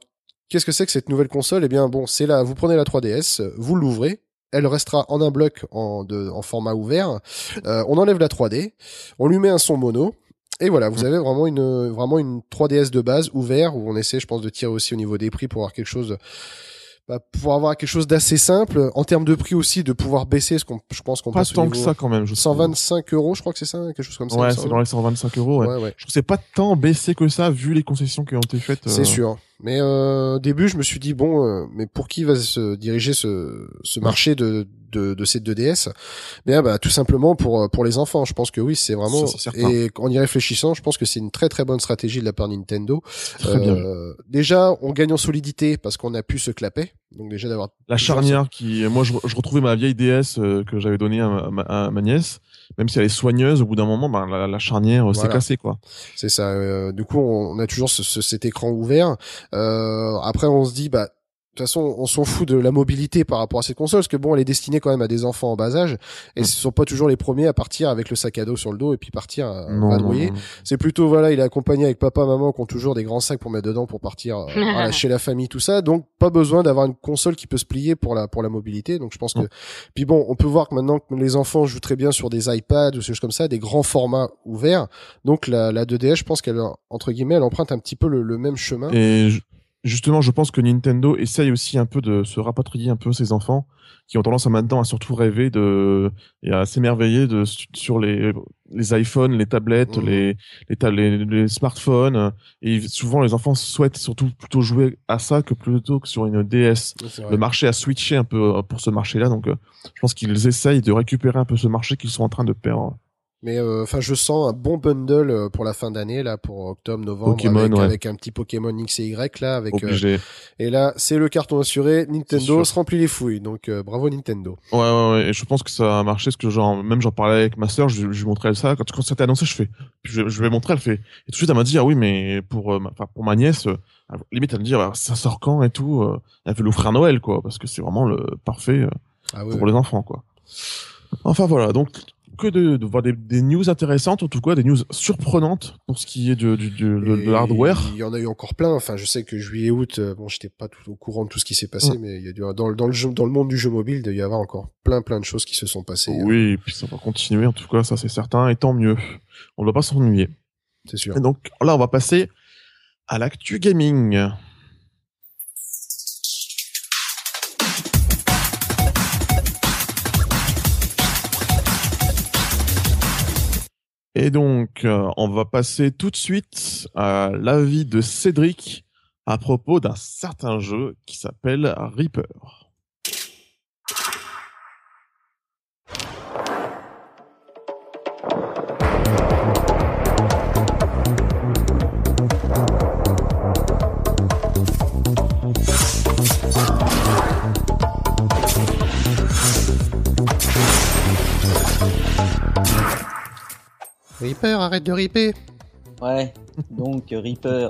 qu'est-ce que c'est que cette nouvelle console? Eh bien, bon, c'est là, vous prenez la 3DS, euh, vous l'ouvrez, elle restera en un bloc en, de, en format ouvert, euh, on enlève la 3D, on lui met un son mono, et voilà, vous Mm. avez vraiment une, vraiment une 3DS de base ouvert, où on essaie, je pense, de tirer aussi au niveau des prix pour avoir quelque chose... bah, pour avoir quelque chose d'assez simple, en termes de prix aussi, de pouvoir baisser, ce qu'on, je pense qu'on Pas passe tant que ça quand même. Je trouve. 125 euros, je crois que c'est ça, quelque chose comme ça. Ouais, c'est dans les 125 euros. Ouais. Ouais, ouais. Je trouve que c'est pas tant baissé que ça vu les concessions qui ont été faites. C'est euh, sûr. Mais euh, au début, je me suis dit bon, euh, mais pour qui va se diriger ce, ce marché de, de, de cette 2DS Bien, bah tout simplement pour euh, pour les enfants. Je pense que oui, c'est vraiment. Ça, et en y réfléchissant, je pense que c'est une très très bonne stratégie de la part de Nintendo. Très bien. Déjà, on gagne en solidité parce qu'on a pu se clapper. Donc déjà d'avoir La charnière qui, moi, je, je retrouvais ma vieille DS que j'avais donnée à ma, à ma nièce. Même si elle est soigneuse, au bout d'un moment, ben, la, la charnière euh, s'est cassée, quoi. C'est ça. euh, du coup, on, on a toujours ce, ce- cet écran ouvert. Euh, après, on se dit, bah, de toute façon, on s'en fout de la mobilité par rapport à cette console, parce que bon, elle est destinée quand même à des enfants en bas âge, et Mm. ce sont pas toujours les premiers à partir avec le sac à dos sur le dos et puis partir non, vadrouiller. C'est plutôt voilà, il est accompagné avec papa, maman qui ont toujours des grands sacs pour mettre dedans pour partir euh, voilà, chez la famille, tout ça. Donc pas besoin d'avoir une console qui peut se plier pour la pour la mobilité. Donc je pense que Non. puis bon, on peut voir que maintenant que les enfants jouent très bien sur des iPads ou des choses comme ça, des grands formats ouverts. Donc la, la 2DS, je pense qu'elle entre guillemets, elle emprunte un petit peu le, le même chemin. Et justement, je pense que Nintendo essaye aussi un peu de se rapatrier un peu ses enfants qui ont tendance à maintenant à surtout rêver de et à s'émerveiller de sur les les iPhones, les tablettes, Mhm. les les, ta- les les smartphones et souvent les enfants souhaitent surtout plutôt jouer à ça que plutôt que sur une DS. Le marché a switché un peu euh, pour ce marché-là, donc euh, je pense qu'ils essayent de récupérer un peu ce marché qu'ils sont en train de perdre. Mais euh, enfin, je sens un bon bundle euh, pour la fin d'année là, pour octobre, novembre, Pokémon, avec, ouais. avec un petit Pokémon X et Y là, avec euh, Obligé. et là, c'est le carton assuré. Nintendo se remplit les fouilles, donc euh, bravo Nintendo. Ouais, ouais, ouais. Et je pense que ça a marché, parce que genre, même j'en parlais avec ma sœur, je, je lui montrais ça. Quand, quand ça t'est annoncé, je fais, je, je vais montrer, elle fait. Et tout de suite, elle m'a dit, ah oui, mais pour, euh, ma, pour ma nièce, euh, limite, elle me dit, ah, ça sort quand et tout. euh, elle veut l'offrir à Noël, quoi, parce que c'est vraiment le parfait euh, Ah oui, pour les enfants, quoi. Enfin, voilà. Donc, que de, de voir des, des news intéressantes, en tout cas, des news surprenantes pour ce qui est de, du, du- de, de Et l'hardware. Il y en a eu encore plein. Enfin, je sais que juillet août, euh, bon, j'étais pas tout au courant de tout ce qui s'est passé, Mm. mais il y a dû, dans, le- dans le jeu, dans le monde du jeu mobile, il y avoir encore plein plein de choses qui se sont passées. hein, Oui, et puis ça va continuer, en tout cas, ça c'est certain, et tant mieux. On ne va pas s'ennuyer. c'est sûr. Et donc là, on va passer à l'actu gaming. Et donc, euh, on va passer tout de suite à l'avis de Cédric à propos d'un certain jeu qui s'appelle Reaper. Reaper, arrête de ripper. Ouais, donc euh, Reaper.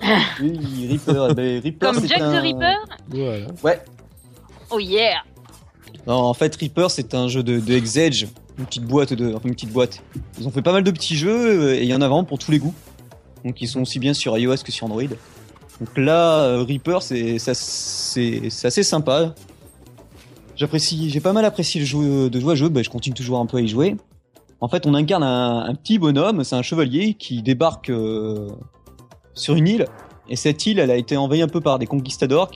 Oui, Reaper, eh ben, Reaper Comme c'est Jack un... the Ripper Voilà. Ouais, Oh yeah non, en fait Reaper c'est un jeu de, de X-Edge, une petite boîte de, enfin, une petite boîte. Ils ont fait pas mal de petits jeux euh, et il y en a vraiment pour tous les goûts. Donc ils sont aussi bien sur iOS que sur Android. Donc là, euh, Reaper c'est ça- assez sympa. J'apprécie, j'ai pas mal apprécié le jeu de jouer à ce jeu, bah, je continue toujours un peu à y jouer. En fait, on incarne un, petit bonhomme, c'est un chevalier qui débarque euh, sur une île. Et cette île, elle a été envahie un peu par des conquistadors.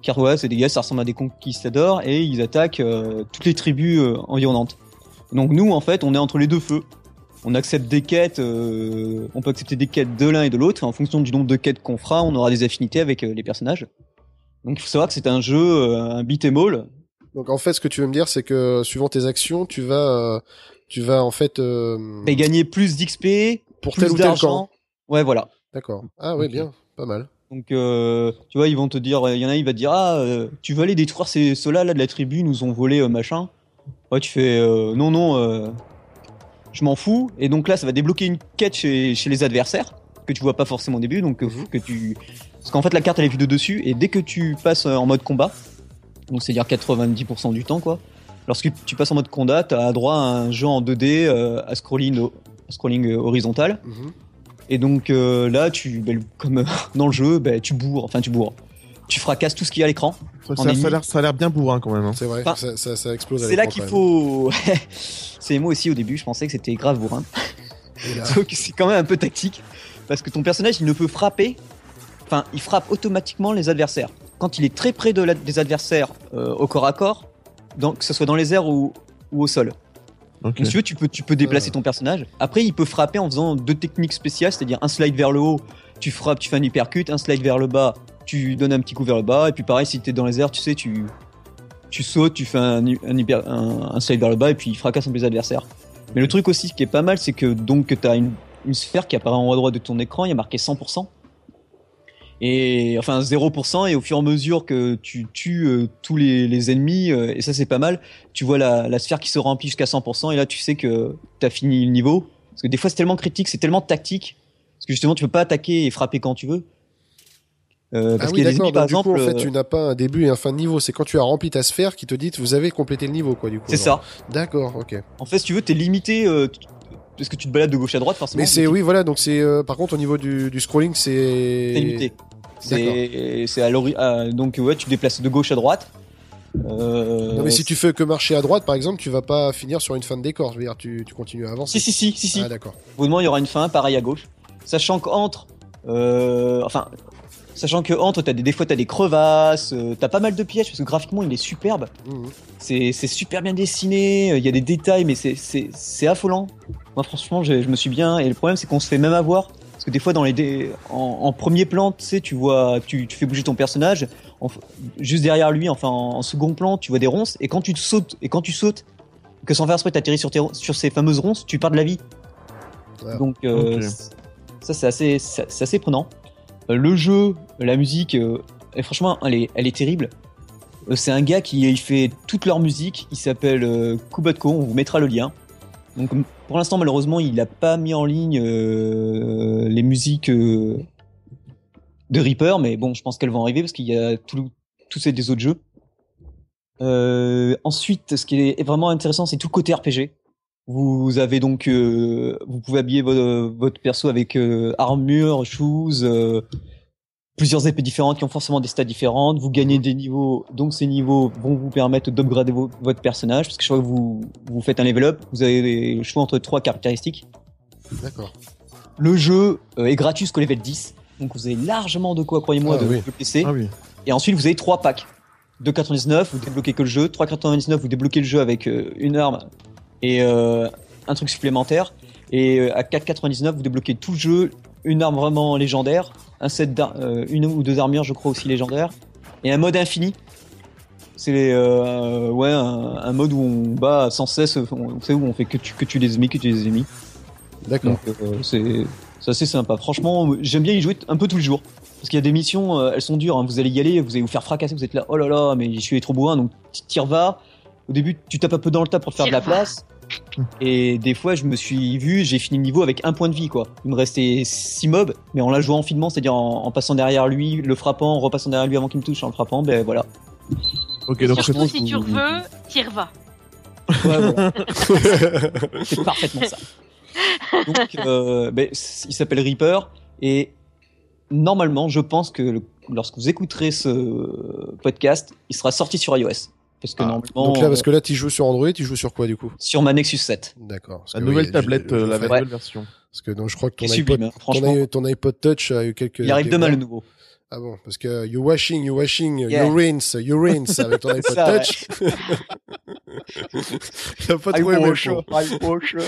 Car ouais, c'est des gars, ça ressemble à des conquistadors et ils attaquent euh, toutes les tribus euh, environnantes. Donc nous, en fait, on est entre les deux feux. On accepte des quêtes, on peut accepter des quêtes de l'un et de l'autre. En fonction du nombre de quêtes qu'on fera, on aura des affinités avec les personnages. Donc il faut savoir que c'est un jeu, un beat 'em all. Donc en fait, ce que tu veux me dire, c'est que suivant tes actions, tu vas, tu vas en fait euh, Et gagner plus d'XP, pour plus tel ou tel d'argent. camp. Ouais, voilà. D'accord. Ah Ok. bien, pas mal. Donc, euh, tu vois, ils vont te dire, il y en a, il va te dire, ah, euh, tu veux aller détruire ces, ceux-là là de la tribu, nous ont volé euh, machin. Ouais, tu fais, euh, non, non, euh, je m'en fous. Et donc là, ça va débloquer une quête chez, chez les adversaires que tu vois pas forcément au début, donc euh, Mhm. que tu, parce qu'en fait la carte elle est vue de dessus et dès que tu passes euh, en mode combat, donc c'est à dire 90% du temps quoi. Lorsque tu passes en mode combat, t'as droit à un jeu en 2D euh, à scrolling, au- à scrolling euh, horizontal. Mhm. Et donc euh, là, tu, ben, comme euh, dans le jeu, ben, tu bourres, enfin tu bourres. Tu fracasses tout ce qu'il y a à l'écran. Ça, En ça, ça a l'air, bien bourrin quand même. Hein. C'est vrai, Enfin, ça, ça, ça explose. à C'est là qu'il faut. c'est moi aussi au début, je pensais que c'était grave bourrin. Donc c'est quand même un peu tactique. Parce que ton personnage, il ne peut frapper. Enfin, il frappe automatiquement les adversaires. Quand il est très près de la- des adversaires euh, au corps à corps, donc, que ce soit dans les airs ou, ou au sol. Donc, si tu veux, tu peux, tu peux déplacer Ah. ton personnage. Après, il peut frapper en faisant deux techniques spéciales, c'est-à-dire un slide vers le haut, tu frappes, tu fais un hypercut, un slide vers le bas, tu donnes un petit coup vers le bas, et puis pareil, si t'es dans les airs, tu sais, tu, tu sautes, tu fais un, un, hyper- un, un slide vers le bas, et puis il fracasse un peu les adversaires. Mais le truc aussi qui est pas mal, c'est que donc t'as une, une sphère qui apparaît en haut à droite de ton écran, il y a marqué 100%. Et enfin 0% et au fur et à mesure que tu tues euh, tous les, les ennemis euh, et ça c'est pas mal tu vois la, la sphère qui se remplit jusqu'à 100% et là tu sais que t'as fini le niveau parce que des fois c'est tellement critique c'est tellement tactique parce que justement tu peux pas attaquer et frapper quand tu veux euh, Ah parce oui, qu'il y a des d'accord. ennemis par du exemple coup, en fait, tu n'as pas un début et un fin de niveau. C'est quand tu as rempli ta sphère qui te dit vous avez complété le niveau, quoi, du coup. c'est ça D'accord, ok. en fait si tu veux t'es limité euh, parce que tu te balades de gauche à droite forcément Mais c'est oui, voilà. Donc c'est euh, par contre au niveau du, du scrolling, c'est limité c'est à l'ori à- donc ouais tu te déplaces de gauche à droite euh, Non mais si tu fais que marcher à droite, par exemple, tu vas pas finir sur une fin de décor. Je veux dire, tu, tu continues à avancer. si si si si si Ah d'accord. Au moment, il y aura une fin, pareil à gauche. Sachant qu'entre, euh, enfin, sachant que entre, t'as des, des fois t'as des crevasses, euh, t'as pas mal de pièges parce que graphiquement il est superbe. Mhm. C'est super bien dessiné, euh, il y a des détails, mais c'est affolant. Moi franchement, je, je me suis bien. Et le problème, c'est qu'on se fait même avoir parce que des fois dans les dé- en, en premier plan, tu sais, tu vois, tu, tu fais bouger ton personnage. en- juste derrière lui, enfin en, en second plan, tu vois des ronces. Et quand tu te sautes, et quand tu sautes, que sans faire exprès, t'atterris sur, tes sur ces fameuses ronces, tu pars de la vie. Ouais. Donc euh, ça c'est assez, c'est assez prenant. Euh, le jeu, la musique, euh, et franchement, elle est, elle est terrible. Euh, c'est un gars qui il fait toute leur musique. Il s'appelle euh, Kubatko. On vous mettra le lien. Donc pour l'instant, malheureusement, il n'a pas mis en ligne euh, les musiques euh, de Reaper, mais bon, je pense qu'elles vont arriver parce qu'il y a tous ces autres jeux. Euh, ensuite, ce qui est vraiment intéressant, c'est tout le côté RPG. Vous avez donc, vous pouvez habiller vo- votre perso avec armure, shoes, plusieurs épées différentes qui ont forcément des stats différentes. Vous gagnez des niveaux, donc ces niveaux vont vous permettre d'upgrader vo- votre personnage. Parce que chaque fois que vous, vous faites un level up, vous avez le choix entre trois caractéristiques. D'accord. Le jeu euh, est gratuit jusqu'au level 10, donc vous avez largement de quoi, croyez-moi, Ah de, oui. de PC. Ah oui. Et ensuite, vous avez trois packs. 2,99, vous débloquez que le jeu. 3,99, vous débloquez le jeu avec euh, une arme et euh, un truc supplémentaire. Et à 4,99, vous débloquez tout le jeu, une arme vraiment légendaire, un set euh, une ou deux armures, je crois aussi légendaires, et un mode infini. C'est euh, ouais un, un mode où on bat sans cesse, on, vous savez, où on fait que tu que tu les ennemis, que tu les ennemis. D'accord. Donc euh, c'est c'est assez sympa. Franchement, j'aime bien y jouer un peu tous les jours. Parce qu'il y a des missions, elles sont dures. hein. Vous allez y aller, vous allez vous faire fracasser. Vous êtes là, oh là là, mais je suis trop bourrin. Donc t'y vas. Au début, tu tapes un peu dans le tas pour te faire de la place. Et des fois, je me suis vu, j'ai fini le niveau avec un point de vie, quoi. Il me restait 6 mobs, mais en la jouant finement, c'est-à-dire en, en passant derrière lui, le frappant, en repassant derrière lui avant qu'il me touche, en le frappant, ben voilà. Ok, donc Surtout si tu veux, t'y vas. Ouais, voilà. c'est parfaitement ça. Donc, euh, ben, il s'appelle Reaper et normalement, je pense que le- lorsque vous écouterez ce podcast, il sera sorti sur iOS. Parce que Ah, normalement, Donc là, parce euh, que là, tu joues sur Android, tu joues sur quoi du coup sur ma Nexus 7. D'accord. La nouvelle oui, tablette, euh, la nouvelle version. Parce que donc, je crois que ton iPod, sublime, hein, ton, franchement. i- ton iPod Touch a eu quelques. Il arrive demain le nouveau. Ah bon, parce que you washing, you washing, Yeah. you rinse, you rinse avec ton iPod ça. Touch. Il a pas I trouvé wash, points. I wash.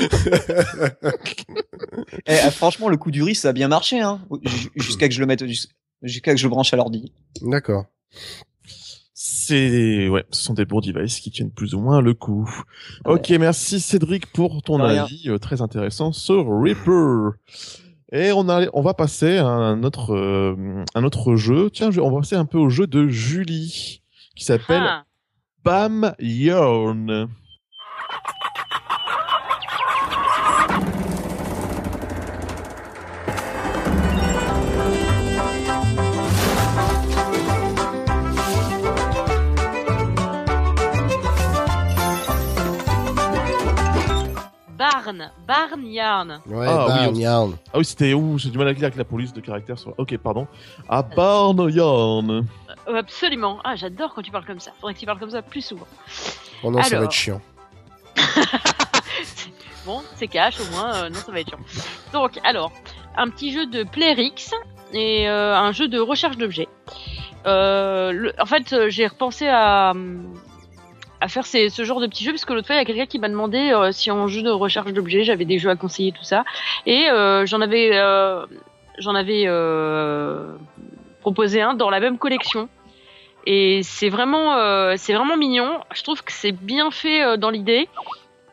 Eh, ah, franchement, le coup du riz, ça a bien marché, hein. Jusqu'à que je le mette, jus- jusqu'à que je le branche à l'ordi. D'accord. C'est ouais, ce sont des bons devices qui tiennent plus ou moins le coup. Ok, merci Cédric pour ton avis euh, très intéressant sur Reaper. Et on a, on va passer à un autre, euh, un autre jeu. Tiens, je- on va passer un peu au jeu de Julie qui s'appelle Ah. Bam Yarn. Barn, Barn Yarn. Ouais, Ah, oui, Barn on- Yarn. Ah oui, c'était où J'ai du mal à lire avec la police de caractère sur. Ok, pardon. À Barn Yarn. Euh, absolument. Ah, j'adore quand tu parles comme ça. Faudrait que tu parles comme ça plus souvent. Oh non, ça va être chiant. Bon, c'est cash au moins, euh, non, ça va être chiant. Donc, alors, un petit jeu de Playrix et euh, un jeu de recherche d'objets. Euh, en fait, j'ai repensé à, à faire ces, ce genre de petits jeux parce que l'autre fois, il y a quelqu'un qui m'a demandé euh, si en jeu de recherche d'objets, j'avais des jeux à conseiller, tout ça. Et euh, j'en avais, euh, j'en avais proposé un dans la même collection. Et c'est vraiment, c'est vraiment mignon. Je trouve que c'est bien fait dans l'idée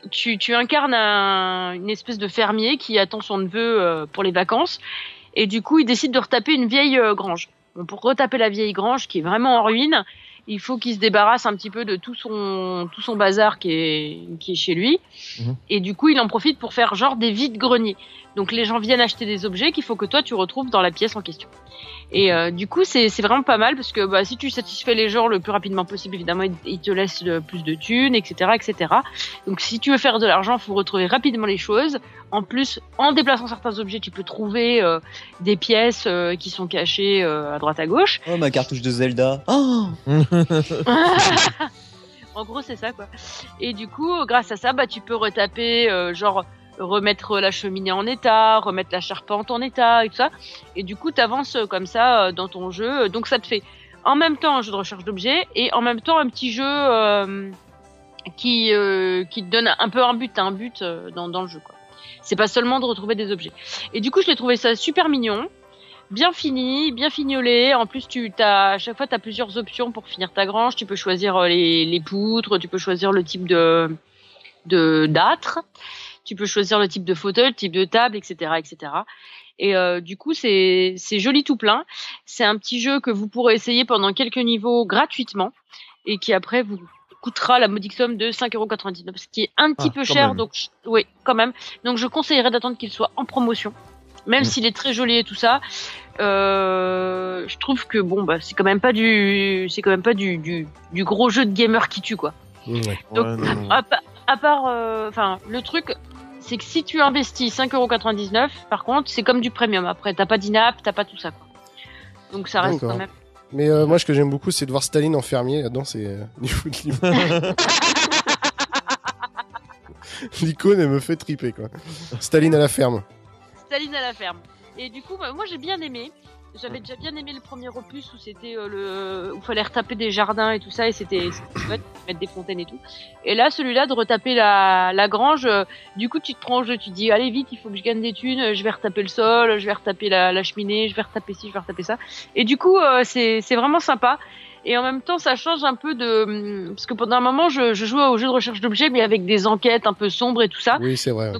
tu, tu incarnes un- une espèce de fermier qui attend son neveu pour les vacances et du coup il décide de retaper une vieille grange. Bon, pour retaper la vieille grange qui est vraiment en ruine, il faut qu'il se débarrasse un petit peu de tout son tout son bazar qui est qui est chez lui Mhm. et du coup il en profite pour faire genre des vides greniers. Donc les gens viennent acheter des objets qu'il faut que toi tu retrouves dans la pièce en question. Et euh, du coup, c'est vraiment pas mal parce que bah, si tu satisfais les gens le plus rapidement possible, évidemment, ils, ils te laissent le plus de thunes, etc., etc. Donc, si tu veux faire de l'argent, faut retrouver rapidement les choses. En plus, en déplaçant certains objets, tu peux trouver euh, des pièces euh, qui sont cachées à droite à gauche. Oh, ma cartouche de Zelda. Oh en gros, c'est ça, quoi. Et du coup, grâce à ça, bah, tu peux retaper, genre, remettre la cheminée en état, remettre la charpente en état et tout ça. Et du coup, t'avances euh, comme ça euh, dans ton jeu. Donc, ça te fait en même temps un jeu de recherche d'objets et en même temps un petit jeu euh, qui, euh, qui te donne un peu un but, un but dans, dans le jeu, quoi. C'est pas seulement de retrouver des objets. Et du coup, je l'ai trouvé ça super mignon bien fini, bien fignolé. En plus, tu as à chaque fois tu as plusieurs options pour finir ta grange. Tu peux choisir les, les poutres, tu peux choisir le type de de d'âtre, tu peux choisir le type de fauteuil, le type de table, etc., etc. Et euh, du coup, c'est joli tout plein. C'est un petit jeu que vous pourrez essayer pendant quelques niveaux gratuitement et qui après vous coûtera la modique somme de 5,99€, ce qui est un petit Ah, peu cher. même. Donc, oui, quand même. Donc, je conseillerais d'attendre qu'il soit en promotion, même Mm. s'il est très joli et tout ça. Euh, je trouve que bon, bah, c'est quand même pas du, c'est quand même pas du, du, du gros jeu de gamer qui tue quoi. Ouais. Donc, Ouais, non, non. À, pa- à part, euh, enfin, le truc, c'est que si tu investis 5,99€, par contre, c'est comme du premium. Après, t'as pas d'inap, t'as pas tout ça quoi. Donc, ça reste quand même. Mais euh, moi, ce que j'aime beaucoup, c'est de voir Staline en fermier. Là-dedans, c'est euh, niveau de l'im- l'icône, elle me fait triper, quoi. Staline à la ferme. Staline à la ferme. Et du coup, bah, moi j'ai bien aimé. J'avais déjà bien aimé le premier opus où c'était euh, le où fallait retaper des jardins et tout ça et c'était c'était chouette, mettre des fontaines et tout. Et là, celui-là de retaper la, la grange, euh, du coup tu te jeu, tu te dis allez vite, il faut que je gagne des thunes, je vais retaper le sol, je vais retaper la, la cheminée, je vais retaper ci, je vais retaper ça. Et du coup, euh, c'est c'est vraiment sympa. Et en même temps, ça change un peu de parce que pendant un moment, je, je jouais au jeu de recherche d'objets, mais avec des enquêtes un peu sombres et tout ça. Oui, c'est vrai.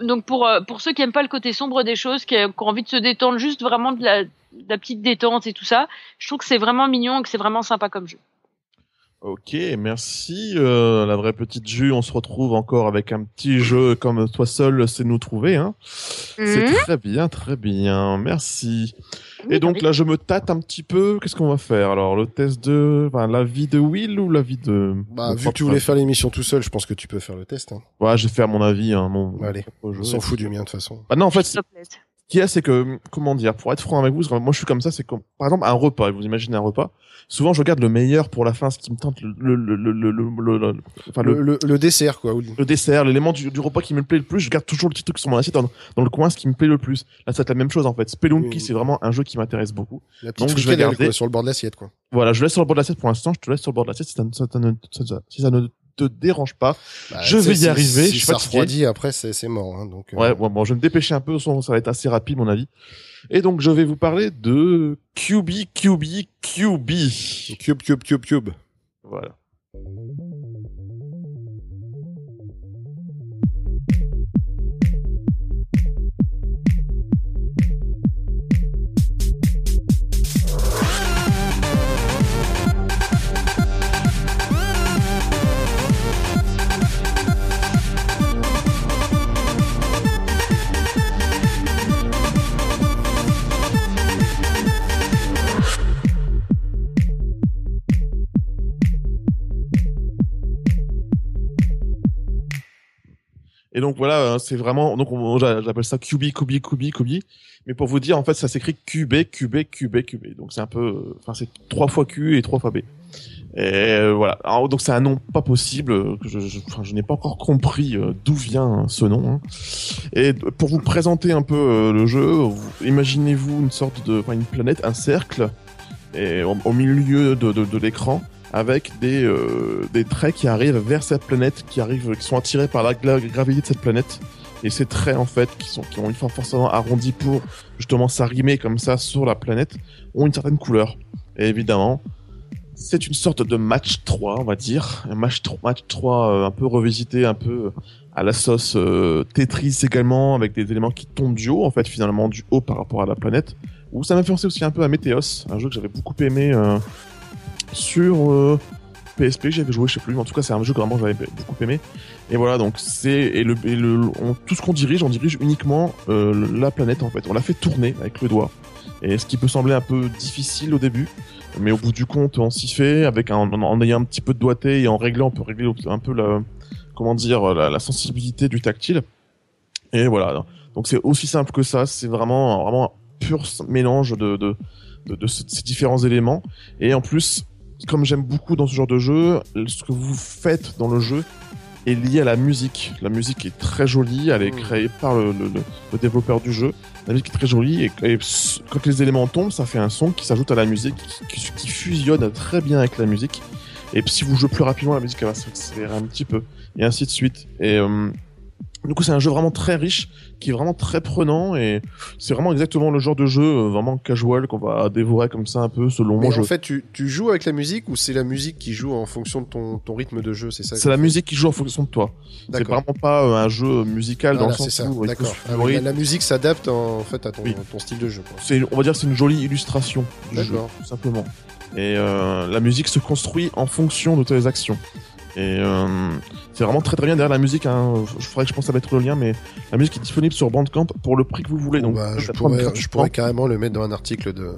Donc pour euh, pour ceux qui aiment pas le côté sombre des choses, qui, qui ont envie de se détendre, juste vraiment de la, de la petite détente et tout ça, je trouve que c'est vraiment mignon et que c'est vraiment sympa comme jeu. Ok, merci. Euh, la vraie petite Jus, on se retrouve encore avec un petit jeu comme toi seul, c'est nous trouver. Hein. C'est Mhm. très bien, très bien. Merci. Oui, Et donc oui. là, je me tâte un petit peu. Qu'est-ce qu'on va faire? Alors, le test de, enfin, la vie de Will ou la vie de. Bah, vu que tu voulais faire l'émission tout seul, je pense que tu peux faire le test. Hein. Ouais, je vais faire mon avis. Hein, mon... Allez. On s'en fout du mien, de toute façon. Bah non, en fait, Qu'il y a, c'est que, comment dire, pour être franc avec vous, moi je suis comme ça, c'est comme, par exemple, un repas, vous imaginez un repas, souvent je regarde le meilleur pour la fin, ce qui me tente, le, le, le, le, le, le- le- enfin, le, Le, le, dessert, quoi. le dessert, l'élément du, du repas qui me plaît le plus, je garde toujours le petit truc sur mon assiette dans, dans le coin, ce qui me plaît le plus. Là, c'est la même chose en fait. Spelunky, c'est vraiment un jeu qui m'intéresse beaucoup. La petite Donc, je vais garder. quoi, sur le bord de l'assiette, quoi. Voilà, je laisse sur le bord de l'assiette pour l'instant, je te laisse sur le bord de l'assiette si si ça ne te dérange pas. Bah, Je vais y si- arriver, Si je suis ça fatigué. refroidit après, c'est mort. Hein, donc, euh, Ouais, bon, bon, je vais me dépêcher un peu, sinon ça va être assez rapide, mon avis. Et donc, je vais vous parler de QB, QB, QB. Cube, cube, cube, cube. Voilà. Et donc voilà, hein, c'est vraiment, donc on- j'a- j'appelle ça QB, QB, QB, QB. Mais pour vous dire, en fait, ça s'écrit QB, QB, QB, QB. Donc c'est un peu, euh, enfin c'est trois fois Q et trois fois B. Et euh, voilà. Donc c'est un nom pas possible. je, je, n'ai pas encore compris euh, d'où vient ce nom. hein. Et pour vous présenter un peu le jeu, vous- imaginez-vous une sorte de, enfin une planète, un cercle, et au, milieu de, de l'écran avec des, euh, des traits qui arrivent vers cette planète, qui arrivent, qui sont attirés par la gra- gravité de cette planète. Et ces traits, en fait, qui sont, qui ont une forme forcément arrondie pour justement s'arrimer comme ça sur la planète, ont une certaine couleur. Et évidemment, c'est une sorte de match 3, on va dire. Un match 3, match 3 euh, un peu revisité, un peu à la sauce euh, Tetris également, avec des éléments qui tombent du haut, en fait, finalement, du haut par rapport à la planète. Ou ça m'a penser aussi un peu à Meteos, un jeu que j'avais beaucoup aimé euh, sur euh, PSP, j'avais joué, je sais plus, mais en tout cas c'est un jeu que vraiment j'avais beaucoup aimé. Et voilà, donc c'est et le, tout ce qu'on dirige, on dirige uniquement euh, la planète en fait. On la fait tourner avec le doigt. Et ce qui peut sembler un peu difficile au début, mais au bout du compte, on s'y fait avec un, en, ayant un petit peu de doigté et en réglant, on peut régler un peu la comment dire la, sensibilité du tactile. Et voilà, donc c'est aussi simple que ça. C'est vraiment vraiment un pur mélange de de, de, de ce- ces différents éléments. Et en plus, comme j'aime beaucoup dans ce genre de jeu, ce que vous faites dans le jeu est lié à la musique. La musique est très jolie, elle est Mm. créée par le, le- le- le développeur du jeu. La musique est très jolie et, quand les éléments tombent, ça fait un son qui s'ajoute à la musique, qui, fusionne très bien avec la musique. Et puis si vous jouez plus rapidement, la musique elle va s'accélérer un petit peu, et ainsi de suite. Et euh, du coup, c'est un jeu vraiment très riche, qui est vraiment très prenant, et c'est vraiment exactement le genre de jeu euh, vraiment casual qu'on va dévorer comme ça un peu selon Mais moi. en fait, tu, tu joues avec la musique ou c'est la musique qui joue en fonction de ton, ton rythme de jeu, c'est ça C'est la musique qui joue en fonction de toi. C'est vraiment pas euh, un jeu musical dans le sens où D'accord. Ah la, la musique s'adapte en, en fait à ton, Oui. ton style de jeu. c'est on va dire que c'est une jolie illustration du jeu tout simplement et euh, la musique se construit en fonction de tes actions et euh, c'est vraiment très très bien derrière la musique hein, je ferais que je pense à mettre le lien mais la musique est disponible sur Bandcamp pour le prix que vous voulez donc bah, je, pourrais, je gratuitement. pourrais carrément le mettre dans un article de,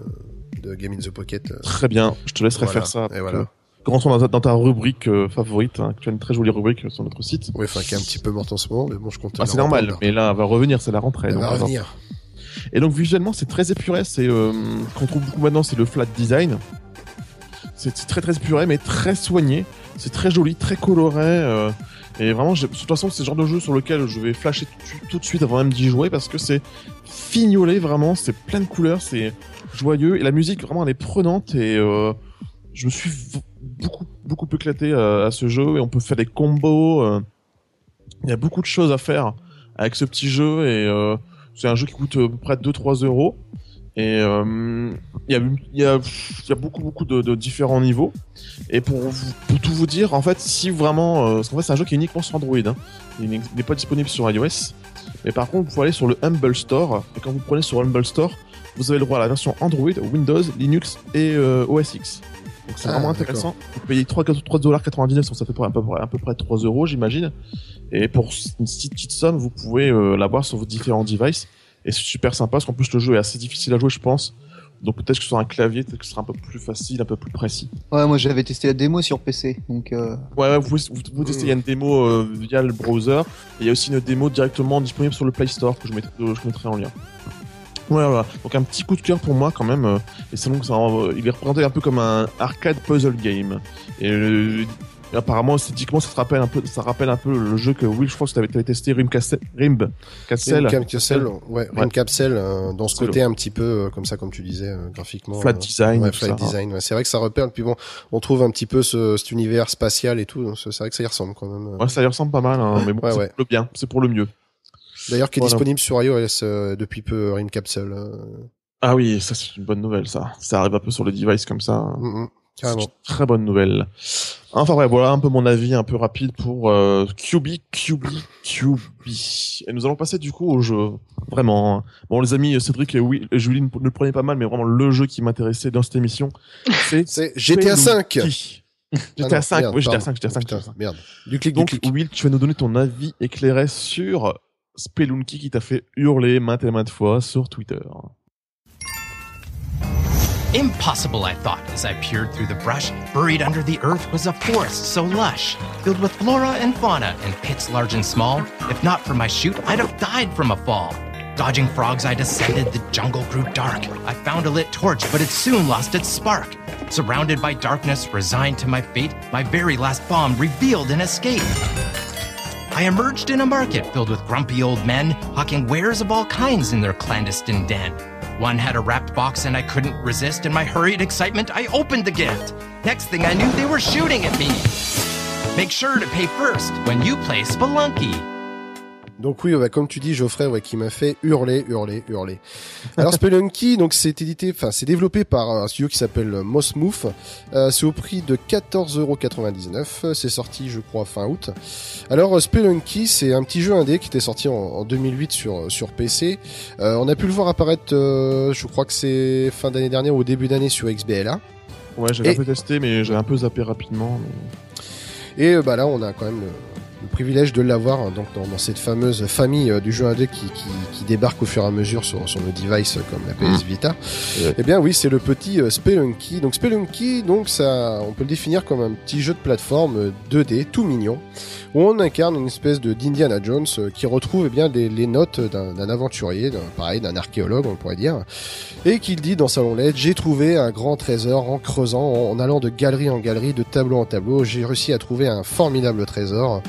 de Game in the Pocket. euh, très bien je te laisserai voilà. faire ça Et voilà. commençons dans ta, dans ta rubrique euh, favorite hein, tu as une très jolie rubrique sur notre site Oui, enfin, qui est un petit peu morte en ce moment, mais bon, je compte. Ah, c'est normal mais là elle va revenir c'est la rentrée Elle donc va on revenir. Et donc visuellement, c'est très épuré. C'est euh, qu'on trouve beaucoup maintenant, c'est le flat design. C'est très très épuré, mais très soigné. C'est très joli, très coloré. euh, et vraiment, de toute façon, c'est le genre de jeu sur lequel je vais flasher tout, de suite avant même d'y jouer parce que c'est fignolé vraiment. C'est plein de couleurs, c'est joyeux et la musique vraiment elle est prenante et euh, je me suis beaucoup beaucoup éclaté à ce jeu et on peut faire des combos. euh, Il y a beaucoup de choses à faire avec ce petit jeu et c'est un jeu qui coûte à peu près 2-3 euros. Et euh, il y, a, il y, a, il y a beaucoup beaucoup de, de différents niveaux. Et pour, vous- pour tout vous dire, en fait, si vraiment, euh, parce qu'en fait c'est un jeu qui est uniquement sur Android, hein. il n'est pas disponible sur iOS. Mais par contre, vous pouvez aller sur le Humble Store. Et quand vous prenez sur Humble Store, vous avez le droit à la version Android, Windows, Linux et euh, OS X. Donc c'est Ah, vraiment intéressant. Vous payez 3,99$, donc ça fait à peu près, à peu près 3 euros, j'imagine. Et pour une petite, petite somme, vous pouvez euh, l'avoir sur vos différents devices. Et c'est super sympa, parce qu'en plus le jeu est assez difficile à jouer, je pense. Donc peut-être que sur un clavier, peut-être que ce sera un peu plus facile, un peu plus précis. Ouais, moi j'avais testé la démo sur PC, donc euh, Ouais, ouais, vous vous tester, il y a une démo euh, via le browser. Et il y a aussi une démo directement disponible sur le Play Store que je mettrai, euh, je mettrai en lien. Ouais, voilà. Donc un petit coup de cœur pour moi quand même. euh, Et c'est donc ça, il est représenté un peu comme un arcade puzzle game. Et Et apparemment, esthétiquement, ça te rappelle un peu, ça rappelle un peu le jeu que Will, je crois que tu avais, testé, Rim Castle, Rim Castle. Rim ouais, Rim Ouais. Capsule, euh, dans ce côté un petit peu euh, comme ça, comme tu disais, euh, graphiquement. Flat design, Ouais, flat ça. design. ouais. C'est vrai que ça repère. Puis bon, on trouve un petit peu ce, cet univers spatial et tout. C'est vrai que ça y ressemble quand même. Ouais, ça y ressemble pas mal, hein, mais bon, c'est pour le bien, c'est pour le mieux. D'ailleurs, qui est Voilà. disponible sur iOS euh, depuis peu, Rim Capsule. Ah oui, ça c'est une bonne nouvelle, ça. Ça arrive un peu sur le device comme ça. mm, mm, C'est carrément. très bonne nouvelle. Enfin bref, voilà un peu mon avis un peu rapide pour euh, QB, QB, QB. Et nous allons passer du coup au jeu. Vraiment. hein. Bon les amis, Cédric et, oui, et Julie ne le prenaient pas mal, mais vraiment le jeu qui m'intéressait dans cette émission, c'est GTA 5. Spelunky. Ah GTA non, 5, merde, oui GTA pardon. 5, GTA 5, Putain, GTA 5. merde. Du clic, Donc du clic. Will, tu vas nous donner ton avis éclairé sur Spelunky qui t'a fait hurler maintes et maintes fois sur Twitter. Impossible, I thought, as I peered through the brush. Buried under the earth was a forest so lush, filled with flora and fauna and pits large and small. If not for my chute, I'd have died from a fall. Dodging frogs, I descended. The jungle grew dark. I found a lit torch, but it soon lost its spark. Surrounded by darkness, resigned to my fate, my very last bomb revealed an escape. I emerged in a market filled with grumpy old men, hawking wares of all kinds in their clandestine den. One had a wrapped box and I couldn't resist. In my hurried excitement, I opened the gift. Next thing I knew, they were shooting at me. Make sure to pay first when you play Spelunky. Donc oui, ouais, comme tu dis, Geoffrey, ouais, qui m'a fait hurler, hurler, hurler. Alors Spelunky, donc c'est édité, enfin c'est développé par un studio qui s'appelle Moss Move. Euh, c'est au prix de 14,99€. C'est sorti, je crois, fin août. Alors euh, Spelunky, c'est un petit jeu indé qui était sorti en, en 2008 sur sur PC. Euh, on a pu le voir apparaître, euh, je crois que c'est fin d'année dernière ou début d'année sur XBLA. Ouais, j'avais Et- un peu testé, mais j'ai un peu zappé rapidement. mais- Et euh, bah là, on a quand même le, le privilège de l'avoir hein, donc dans, dans cette fameuse famille euh, du jeu indé qui, qui, qui débarque au fur et à mesure sur, sur nos devices euh, comme la PS Vita. Ouais. Eh bien oui, c'est le petit euh, Spelunky. Donc Spelunky, donc ça, on peut le définir comme un petit jeu de plateforme euh, 2D tout mignon on incarne une espèce de d'Indiana Jones euh, qui retrouve eh bien les, notes d'un aventurier, pareil d'un archéologue on pourrait dire, et qui dit dans Salon LED j'ai trouvé un grand trésor en creusant, en, allant de galerie en galerie, de tableau en tableau, j'ai réussi à trouver un formidable trésor.